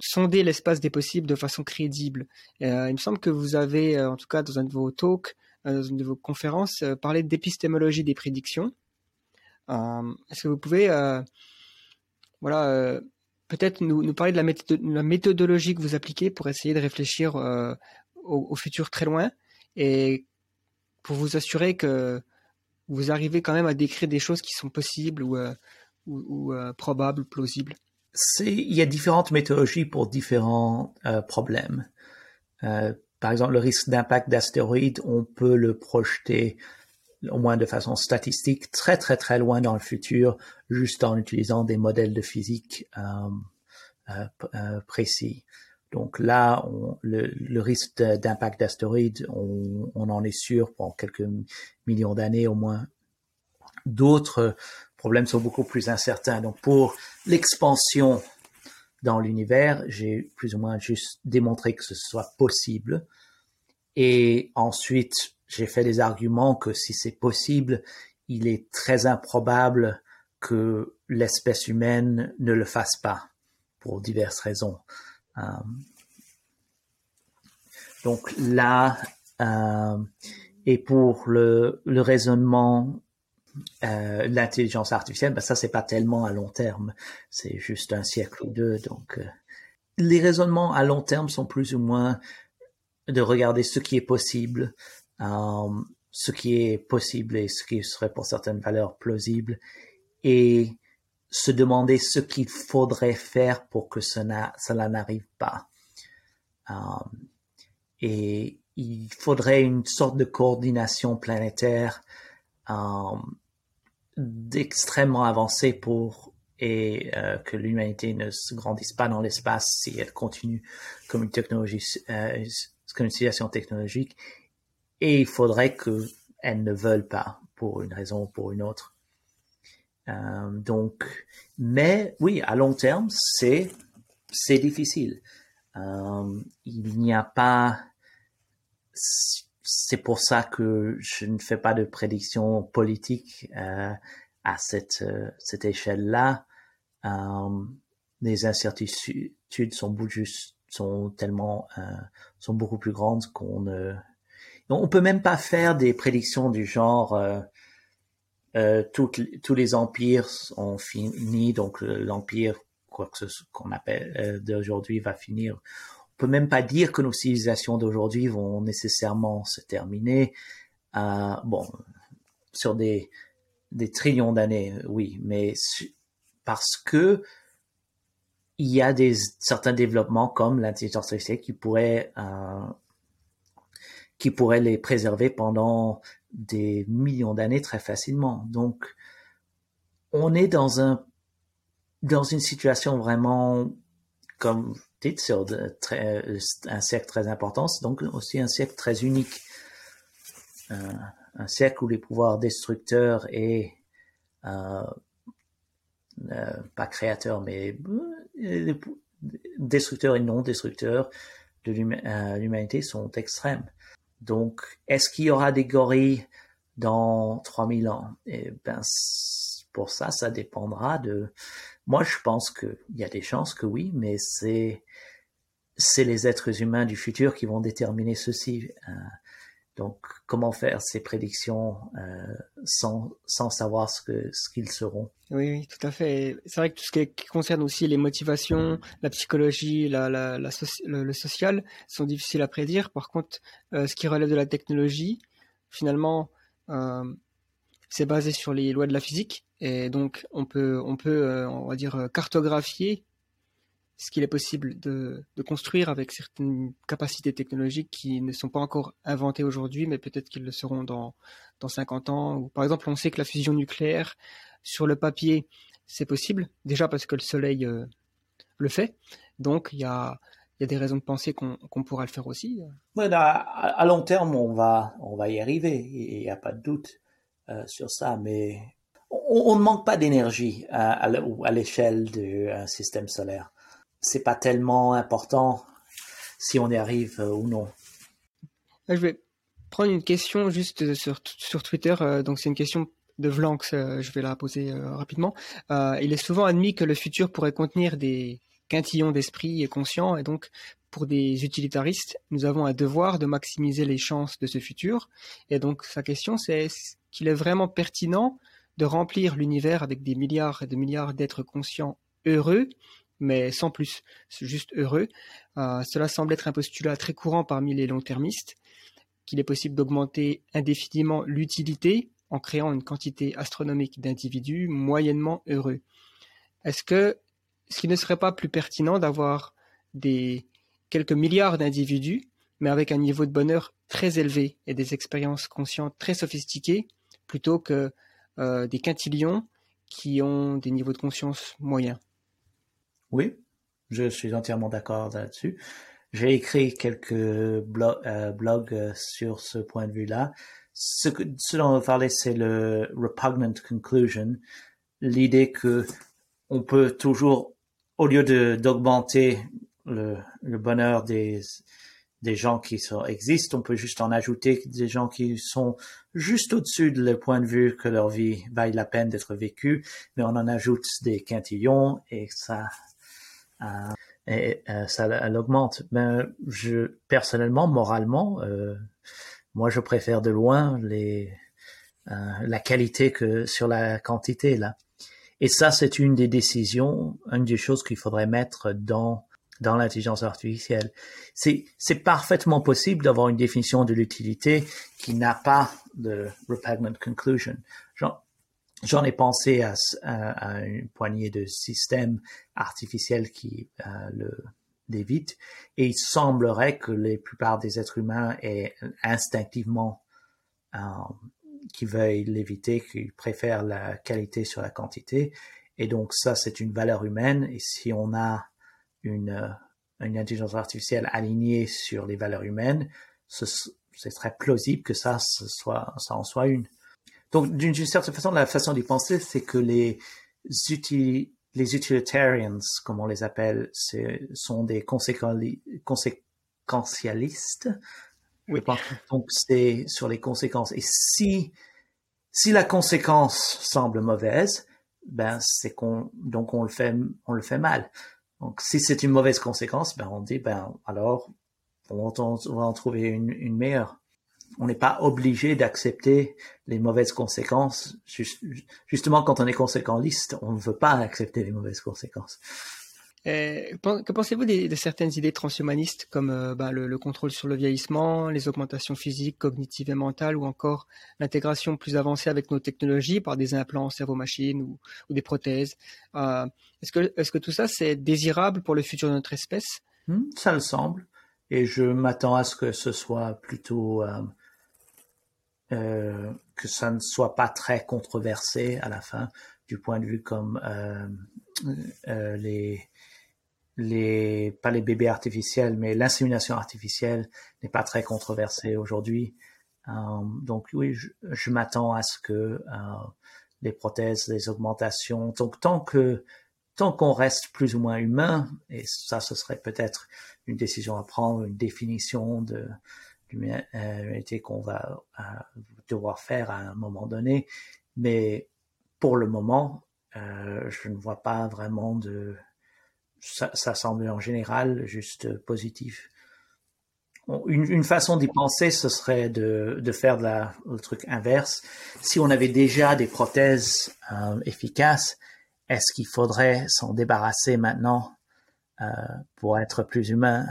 sonder l'espace des possibles de façon crédible? Euh, Il me semble que vous avez, en tout cas dans un de vos talks, dans une de vos conférences, parlé d'épistémologie des prédictions. Est-ce que vous pouvez, voilà, peut-être nous, parler de la, méthodologie que vous appliquez pour essayer de réfléchir au, futur très loin et pour vous assurer que vous arrivez quand même à décrire des choses qui sont possibles ou, ou, ou probables, plausibles il y a différentes méthodologies pour différents euh, problèmes. Euh, par exemple, le risque d'impact d'astéroïdes, on peut le projeter au moins de façon statistique très très très loin dans le futur, juste en utilisant des modèles de physique euh, précis. Donc là, le, risque d'impact d'astéroïdes, on, on, en est sûr pour quelques millions d'années au moins. D'autres problèmes sont beaucoup plus incertains. Donc pour l'expansion dans l'univers, j'ai plus ou moins juste démontré que ce soit possible. Et ensuite, j'ai fait des arguments que si c'est possible, il est très improbable que l'espèce humaine ne le fasse pas pour diverses raisons. Euh, donc là, euh, et pour le, le raisonnement euh, l'intelligence artificielle, ben ça c'est pas tellement à long terme, c'est juste un siècle ou deux. Donc euh, les raisonnements à long terme sont plus ou moins de regarder ce qui est possible, euh, ce qui est possible et ce qui serait pour certaines valeurs plausible, et se demander ce qu'il faudrait faire pour que cela, n'arrive pas. et il faudrait une sorte de coordination planétaire d'extrêmement avancé pour et euh, que l'humanité ne se grandisse pas dans l'espace si elle continue comme une technologie, euh, comme une situation technologique. Et il faudrait qu'elles ne veulent pas pour une raison ou pour une autre. Euh, donc, mais oui, à long terme, c'est c'est difficile. Euh, il n'y a pas c'est pour ça que je ne fais pas de prédiction politique euh, à cette, euh, cette échelle-là. Euh, les incertitudes sont, sont tellement euh, sont beaucoup plus grandes qu'on ne on peut même pas faire des prédictions du genre tous les empires ont fini donc l'empire quoi que ce qu'on appelle d'aujourd'hui va finir peut même pas dire que nos civilisations d'aujourd'hui vont nécessairement se terminer. Euh, bon, sur des, des trillions d'années, oui, mais parce que il y a des certains développements comme l'intelligence artificielle qui pourraient euh, qui pourraient les préserver pendant des millions d'années très facilement. Donc, on est dans un dans une situation vraiment comme sur très, un siècle très important, c'est donc aussi un siècle très unique. Euh, un siècle où les pouvoirs destructeurs et euh, euh, pas créateurs, mais destructeurs et non destructeurs de l'humanité sont extrêmes. Donc, est-ce qu'il y aura des gorilles dans 3000 ans? Et eh ben, pour ça, ça dépendra de moi, je pense qu'il y a des chances que oui, mais c'est c'est les êtres humains du futur qui vont déterminer ceci. Euh, donc, comment faire ces prédictions euh, sans, sans savoir ce que ce qu'ils seront? Oui, tout à fait. C'est vrai que tout ce qui concerne aussi les motivations, la psychologie, le, social sont difficiles à prédire. Par contre, euh, ce qui relève de la technologie, finalement, c'est basé sur les lois de la physique et donc on peut on peut on va dire cartographier ce qu'il est possible de, construire avec certaines capacités technologiques qui ne sont pas encore inventées aujourd'hui, mais peut-être qu'ils le seront dans, dans 50 ans. Ou, par exemple, on sait que la fusion nucléaire, sur le papier, c'est possible, déjà parce que le Soleil euh, le fait. Donc, il y a, y a des raisons de penser qu'on pourra le faire aussi. à, long terme, on va, on va y arriver, il n'y a pas de doute euh, sur ça, mais on, ne manque pas d'énergie à, l'échelle du système solaire c'est pas tellement important si on y arrive euh, ou non. Je vais prendre une question juste sur, sur Twitter. Euh, donc c'est une question de Vlanx, euh, je vais la poser rapidement. il est souvent admis que le futur pourrait contenir des quintillons d'esprit et conscients, et donc pour des utilitaristes, nous avons un devoir de maximiser les chances de ce futur. Et donc sa question, c'est est-ce qu'il est vraiment pertinent de remplir l'univers avec des milliards et de milliards d'êtres conscients heureux mais sans plus, juste heureux. Euh, cela semble être un postulat très courant parmi les long-termistes, qu'il est possible d'augmenter indéfiniment l'utilité en créant une quantité astronomique d'individus moyennement heureux. Est-ce que ce qui ne serait pas plus pertinent d'avoir des quelques milliards d'individus, mais avec un niveau de bonheur très élevé et des expériences conscientes très sophistiquées, plutôt que euh, des quintillions qui ont des niveaux de conscience moyens oui, je suis entièrement d'accord là-dessus. J'ai écrit quelques euh, blogs euh, sur ce point de vue-là. Ce, dont on va parler, c'est le repugnant conclusion, l'idée que on peut toujours, au lieu d'augmenter le, le, bonheur des des gens qui sont, existent, on peut juste en ajouter des gens qui sont juste au-dessus de le point de vue que leur vie vaille la peine d'être vécue, mais on en ajoute des quintillons et ça euh, et euh, ça elle augmente. Mais je personnellement, moralement, euh, moi je préfère de loin les la qualité que sur la quantité là. Et ça, c'est une des décisions, une des choses qu'il faudrait mettre dans dans l'intelligence artificielle. C'est parfaitement possible d'avoir une définition de l'utilité qui n'a pas de repugnant conclusion. J'en ai pensé à, une poignée de systèmes artificiels qui euh, le dévitent et il semblerait que la plupart des êtres humains aient instinctivement euh, qui veuillent l'éviter, qui préfèrent la qualité sur la quantité. Et donc ça, c'est une valeur humaine. Et si on a une, euh, une intelligence artificielle alignée sur les valeurs humaines, ce, ce serait plausible que ça, ce soit, ça en soit une. Donc, d'une certaine façon, la façon d'y penser, c'est que les, les utilitarians, comme on les appelle, sont des conséquentialistes. Oui. Donc, c'est sur les conséquences. Et si, si la conséquence semble mauvaise, ben, c'est qu'on, donc on le fait, on le fait mal. Donc, si c'est une mauvaise conséquence, ben, on dit, ben, alors, on va en trouver une, une meilleure on n'est pas obligé d'accepter les mauvaises conséquences. Justement, quand on est conséquentiste, on ne veut pas accepter les mauvaises conséquences. Euh, que pensez-vous de, certaines idées transhumanistes comme euh, bah, le, contrôle sur le vieillissement, les augmentations physiques, cognitives et mentales, ou encore l'intégration plus avancée avec nos technologies par des implants cerveau-machine ou, des prothèses euh, Est-ce que, tout ça c'est désirable pour le futur de notre espèce? Hmm, Ça le semble, et je m'attends à ce que ce soit plutôt que ça ne soit pas très controversé à la fin, du point de vue comme les les pas les bébés artificiels, mais l'insémination artificielle n'est pas très controversée aujourd'hui. donc oui, je, m'attends à ce que les prothèses, les augmentations, donc tant que tant qu'on reste plus ou moins humain, et ça, ce serait peut-être une décision à prendre, une définition de l'humanité qu'on va euh, devoir faire à un moment donné. Mais pour le moment, euh, je ne vois pas vraiment de... Ça, semble en général juste positif. Une, façon d'y penser, ce serait de, faire la, le truc inverse. Si on avait déjà des prothèses euh, efficaces, est-ce qu'il faudrait s'en débarrasser maintenant euh, pour être plus humain?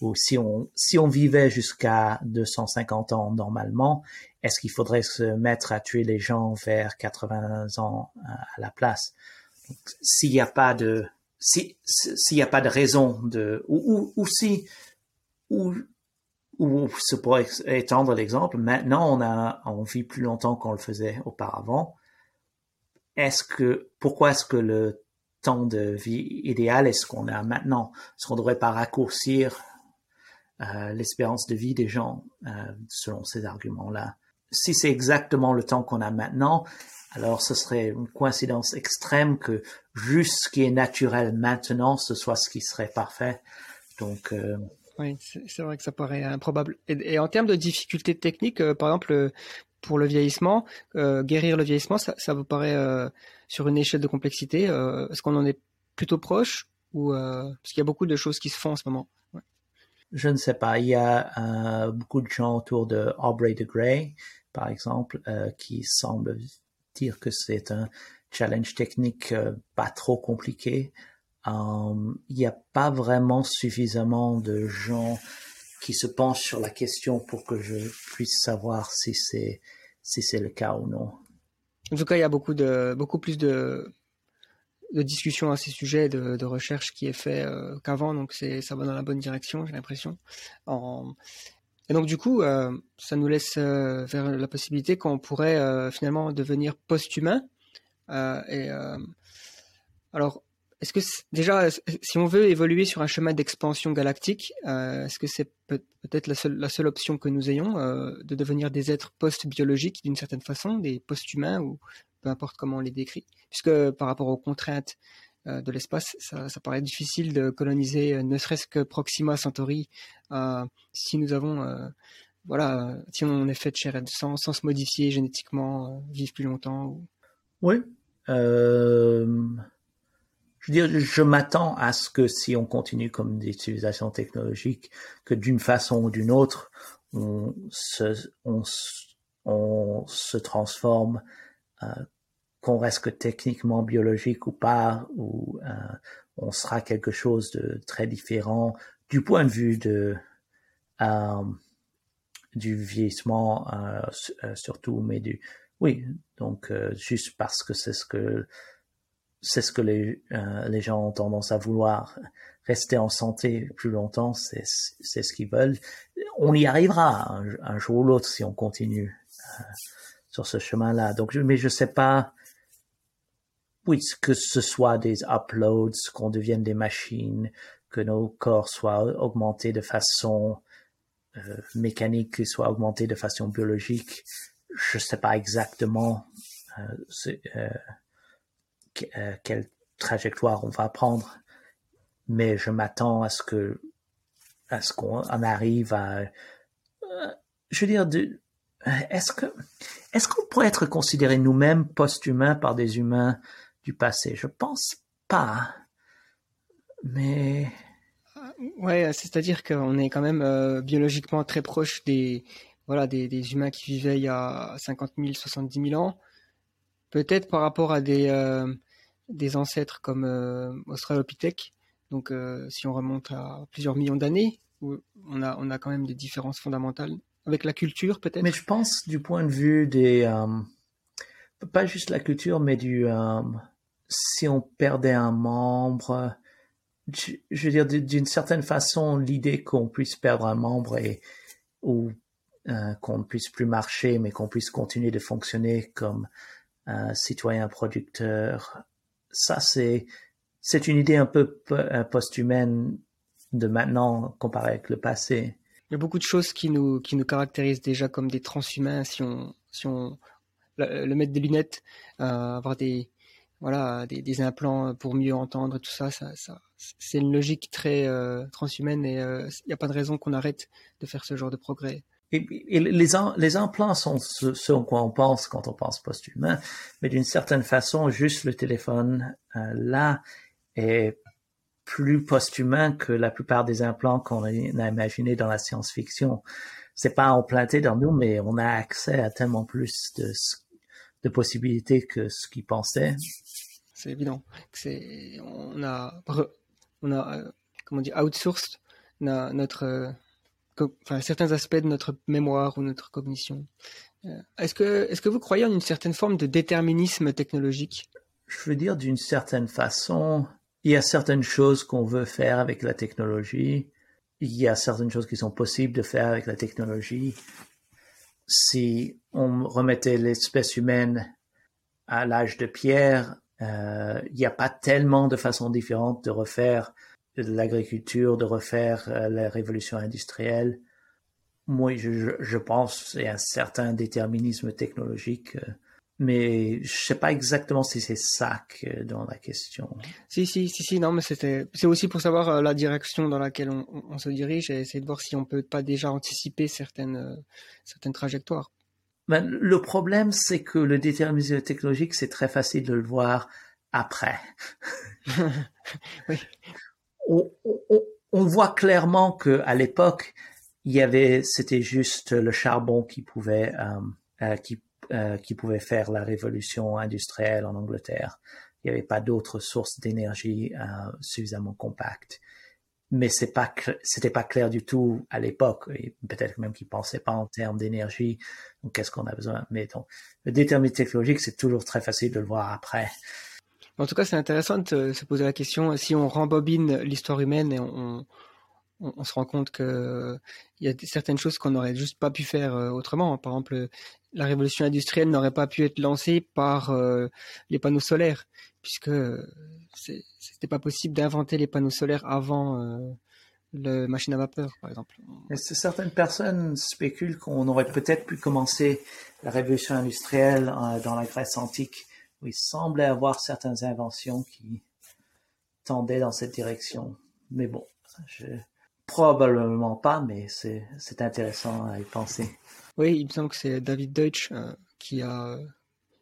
Ou si on, si on vivait jusqu'à 250 ans normalement, est-ce qu'il faudrait se mettre à tuer les gens vers 80 ans à la place? S'il n'y a pas de s'il n'y a pas de raison de, ou, ou, si, ou, ou se pourrait étendre l'exemple, maintenant on a, on vit plus longtemps qu'on le faisait auparavant. Est-ce que, pourquoi est-ce que le temps de vie idéal est ce qu'on a maintenant? Est-ce qu'on ne devrait pas raccourcir euh, l'espérance de vie des gens euh, selon ces arguments-là? Si c'est exactement le temps qu'on a maintenant, alors ce serait une coïncidence extrême que juste ce qui est naturel maintenant, ce soit ce qui serait parfait. Donc, euh... oui, c'est vrai que ça paraît improbable. Et, et en termes de difficultés techniques, euh, par exemple, pour le vieillissement, euh, guérir le vieillissement, ça, vous paraît euh, sur une échelle de complexité Est-ce qu'on en est plutôt proche ou parce qu'il y a beaucoup de choses qui se font en ce moment? Je ne sais pas. Il y a beaucoup de gens autour de Aubrey de Grey, par exemple, qui semblent dire que c'est un challenge technique euh, pas trop compliqué. Euh, il n'y a pas vraiment suffisamment de gens qui se penchent sur la question pour que je puisse savoir si c'est si c'est le cas ou non. En tout cas, il y a beaucoup de beaucoup plus de de discussions à ces sujets, de, recherche qui est fait euh, qu'avant, donc c'est ça va dans la bonne direction, j'ai l'impression. En... Et donc du coup, euh, ça nous laisse euh, vers la possibilité qu'on pourrait euh, finalement devenir post-humain euh, et euh, alors, est-ce que déjà, si on veut évoluer sur un chemin d'expansion galactique, euh, est-ce que c'est peut-être la seule, option que nous ayons de devenir des êtres post-biologiques d'une certaine façon, des post-humains ou peu importe comment on les décrit, puisque par rapport aux contraintes de l'espace, ça, paraît difficile de coloniser, ne serait-ce que Proxima Centauri, euh, si nous avons, euh, voilà, si on est fait de chair et de sang, sans se modifier génétiquement, euh, vivre plus longtemps. Ou... Oui, euh, je veux dire, je m'attends à ce que si on continue comme des civilisations technologiques, que d'une façon ou d'une autre, on se, on, on se transforme, euh, qu'on reste que techniquement biologique ou pas, ou euh, on sera quelque chose de très différent du point de vue de euh, du vieillissement euh, euh surtout, mais du oui, donc euh, juste parce que c'est ce que c'est ce que les, euh, les gens ont tendance à vouloir rester en santé plus longtemps, c'est ce qu'ils veulent. On y arrivera un, jour ou l'autre si on continue euh, sur ce chemin-là. Donc, mais je sais pas. Oui, que ce soit des uploads, qu'on devienne des machines, que nos corps soient augmentés de façon euh, mécanique, qu'ils soient augmentés de façon biologique je sais pas exactement euh, euh, quelle trajectoire on va prendre, mais je m'attends à ce que à ce qu'on arrive à, euh, je veux dire, est-ce que est-ce qu'on pourrait être considéré nous-mêmes post-humains par des humains du passé? Je pense pas, mais ouais, c'est-à-dire qu'on est quand même euh, biologiquement très proche des voilà, des, des, humains qui vivaient il y a 50 000, 70 000 ans. Peut-être par rapport à des, euh, des ancêtres comme euh, Australopithèque. Donc, euh, si on remonte à plusieurs millions d'années, on a, on a quand même des différences fondamentales avec la culture, peut-être. Mais je pense du point de vue des, euh, pas juste la culture, mais du, si on perdait un membre, je, veux dire, d'une certaine façon, l'idée qu'on puisse perdre un membre et ou qu'on ne puisse plus marcher, mais qu'on puisse continuer de fonctionner comme citoyen producteur. Ça, c'est c'est une idée un peu post-humaine de maintenant comparé avec le passé. Il y a beaucoup de choses qui nous qui nous caractérisent déjà comme des transhumains si on si on le, le des lunettes, euh, avoir des voilà des, implants pour mieux entendre tout ça, ça, c'est une logique très euh, transhumaine et il euh, n'y a pas de raison qu'on arrête de faire ce genre de progrès. Et, les, implants sont ce, ce quoi on pense quand on pense post-humain, mais d'une certaine façon, juste le téléphone euh, là est plus post-humain que la plupart des implants qu'on a, a imaginés dans la science-fiction. C'est pas implanté dans nous, mais on a accès à tellement plus de, possibilités que ce qu'ils pensaient. C'est évident. On a on euh, comment dire outsourced notre certains aspects de notre mémoire ou notre cognition. Euh, est-ce que, est-ce que vous croyez en une certaine forme de déterminisme technologique? Je veux dire, d'une certaine façon, il y a certaines choses qu'on veut faire avec la technologie. Il y a certaines choses qui sont possibles de faire avec la technologie. Si on remettait l'espèce humaine à l'âge de pierre, euh, il n'y a pas tellement de façons différentes de refaire l'agriculture, de refaire euh, la révolution industrielle. Moi, je, je pense qu'il y a un certain déterminisme technologique euh, mais je sais pas exactement si c'est ça que dans la question. Si si si si non mais c'était c'est aussi pour savoir euh, la direction dans laquelle on, on, se dirige et essayer de voir si on peut pas déjà anticiper certaines certaines trajectoires. Ben, le problème c'est que le déterminisme technologique c'est très facile de le voir après. oui. On, voit clairement que à l'époque il y avait c'était juste le charbon qui pouvait euh, euh qui euh, qui pouvait faire la révolution industrielle en Angleterre. Il n'y avait pas d'autres sources d'énergie euh, suffisamment compactes. Mais c'est pas c'était pas clair du tout à l'époque. Peut-être même qu'ils pensaient pas en termes d'énergie. Qu'est-ce qu'on a besoin? Mais donc le déterminisme technologique, c'est toujours très facile de le voir après. En tout cas, c'est intéressant de se poser la question si on rembobine l'histoire humaine et on, se rend compte que il y a certaines choses qu'on n'aurait juste pas pu faire euh, autrement. Par exemple, la révolution industrielle n'aurait pas pu être lancée par euh, les panneaux solaires, puisque c'était pas possible d'inventer les panneaux solaires avant euh, la machine à vapeur, par exemple. certaines personnes spéculent qu'on aurait peut-être pu commencer la révolution industrielle dans la Grèce antique, il semblait avoir certaines inventions qui tendaient dans cette direction. Mais bon, Probablement pas, mais c'est intéressant à y penser. Oui, il me semble que c'est David Deutsch euh, qui a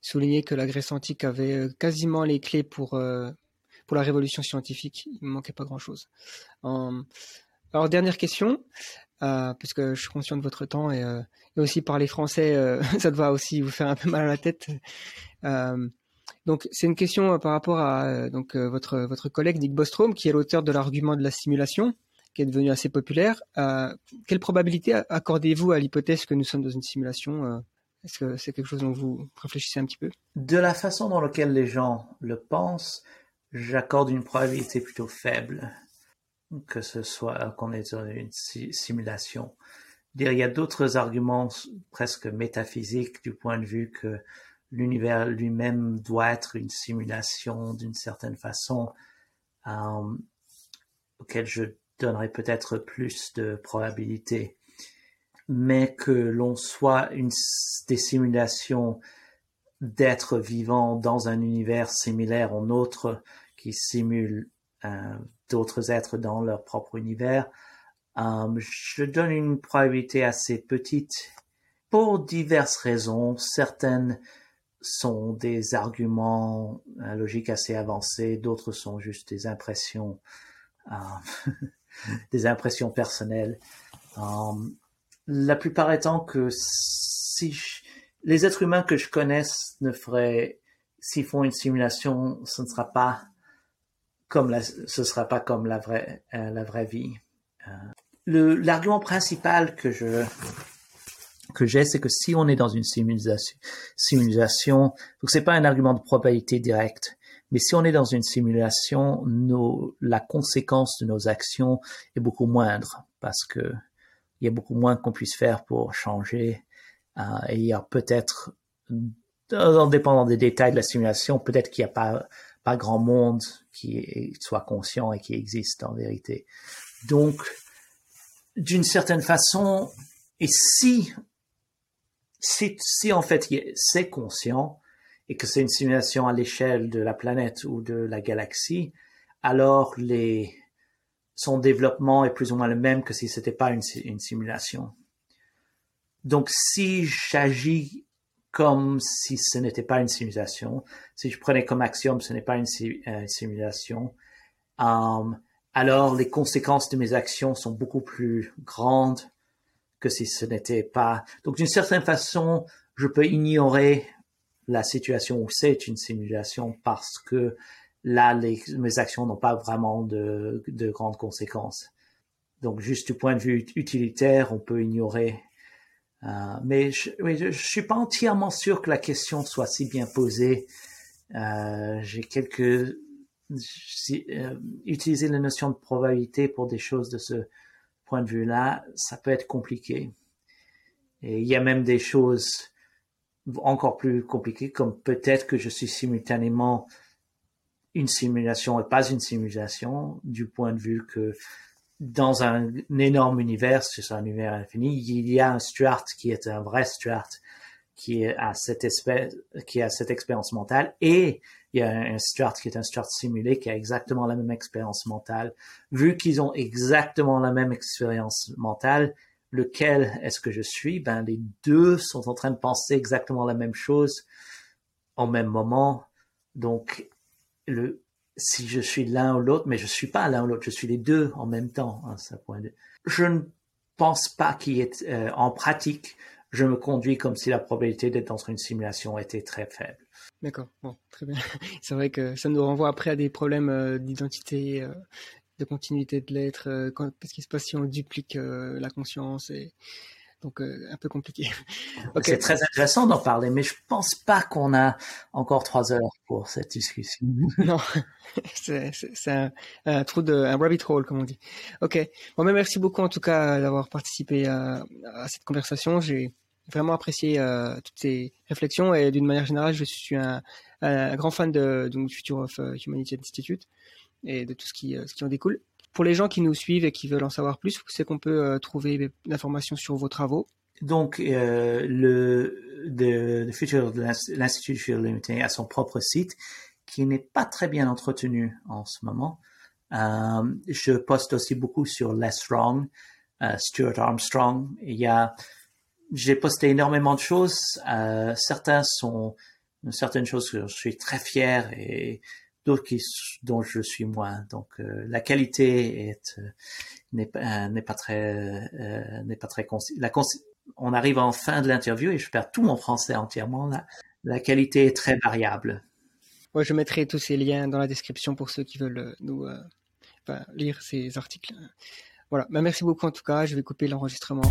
souligné que la Grèce antique avait euh, quasiment les clés pour, euh, pour la révolution scientifique. Il ne manquait pas grand-chose. alors, dernière question, parce que je suis conscient de votre temps et, et aussi parler français, ça doit aussi vous faire un peu mal à la tête. Donc, c'est une question par rapport à donc votre, votre collègue Nick Bostrom, qui est l'auteur de l'argument de la simulation qui est devenu assez populaire. Euh, quelle probabilité accordez-vous à l'hypothèse que nous sommes dans une simulation euh, Est-ce que c'est quelque chose dont vous réfléchissez un petit peu? De la façon dans laquelle les gens le pensent, j'accorde une probabilité plutôt faible que ce soit qu'on est dans une simulation. Il y a d'autres arguments presque métaphysiques du point de vue que l'univers lui-même doit être une simulation d'une certaine façon euh, auquel je donnerait peut-être plus de probabilité. Mais que l'on soit une, des simulations d'êtres vivants dans un univers similaire en autre qui simule euh, d'autres êtres dans leur propre univers, euh, je donne une probabilité assez petite pour diverses raisons. Certaines sont des arguments euh, logiques assez avancés, d'autres sont juste des impressions des impressions personnelles. Um, la plupart étant que si les êtres humains que je connaisse ne feraient, s'ils font une simulation, ce ne sera pas comme la, ce sera pas comme la vraie, euh, la vraie vie. Euh, le, l'argument principal que je, que j'ai, c'est que si on est dans une simulation, simulation, donc c'est pas un argument de probabilité directe, mais si on est dans une simulation, la conséquence de nos actions est beaucoup moindre parce que il y a beaucoup moins qu'on puisse faire pour changer. Euh, et il y a peut-être, en dépendant des détails de la simulation, peut-être qu'il n'y a pas grand monde qui soit conscient et qui existe en vérité. Donc, d'une certaine façon, et si, si, si en fait c'est conscient, et que c'est une simulation à l'échelle de la planète ou de la galaxie, alors les, son développement est plus ou moins le même que si c'était pas une, simulation. Donc, si j'agis comme si ce n'était pas une simulation, si je prenais comme axiome ce n'est pas une, euh, simulation, um, alors les conséquences de mes actions sont beaucoup plus grandes que si ce n'était pas. Donc, d'une certaine façon, je peux ignorer la situation où c'est une simulation parce que là, les, mes actions n'ont pas vraiment de, de, grandes conséquences. Donc, juste du point de vue utilitaire, on peut ignorer. Euh, mais je, je, suis pas entièrement sûr que la question soit si bien posée. Euh, J'ai quelques euh, utiliser la notion de probabilité pour des choses de ce point de vue-là, ça peut être compliqué. Et il y a même des choses encore plus compliquées, comme peut-être que je suis simultanément une simulation et pas une simulation, du point de vue que dans un, énorme univers, c'est un univers infini, il y a un Stuart qui est un vrai Stuart, qui a cette espèce, qui a cette expérience mentale, et il y a un Stuart qui est un Stuart simulé qui a exactement la même expérience mentale. Vu qu'ils ont exactement la même expérience mentale, lequel est-ce que je suis? Ben les deux sont en train de penser exactement la même chose en même moment. Donc le si je suis l'un ou l'autre, mais je suis pas l'un ou l'autre, je suis les deux en même temps. Hein. Je ne pense pas qu'il y ait euh, en pratique, je me conduis comme si la probabilité d'être dans une simulation était très faible. D'accord, bon, très bien. C'est vrai que ça nous renvoie après à des problèmes euh, d'identité, euh, de continuité de l'être. Euh, qu'est-ce qui se passe si on duplique la conscience et donc un peu compliqué. C'est très intéressant d'en parler, mais je pense pas qu'on a encore trois heures pour cette discussion. non, c'est un, un, trou de un rabbit hole comme on dit. Ok, bon, mais merci beaucoup en tout cas d'avoir participé à, à cette conversation. J'ai vraiment apprécié euh, toutes ces réflexions et d'une manière générale, je suis un, grand fan de, de Future of euh, Humanity Institute et de tout ce qui, euh, ce qui en découle. Pour les gens qui nous suivent et qui veulent en savoir plus, c'est qu'on peut trouver l'information sur vos travaux. Donc, le, de, l'Institut Future Limited a son propre site qui n'est pas très bien entretenu en ce moment. je poste aussi beaucoup sur Les Wrong, Stuart Armstrong. Il y a j'ai posté énormément de choses. Euh, certains sont certaines choses que je suis très fier et dont je suis moins. Donc euh, la qualité est euh, n'est pas très euh, n'est pas très on arrive en fin de l'interview et je perds tout mon français entièrement. La qualité est très variable. Je mettrai tous ces liens dans la description pour ceux qui veulent nous lire ces articles. Voilà. Bah, merci beaucoup en tout cas. Je vais couper l'enregistrement.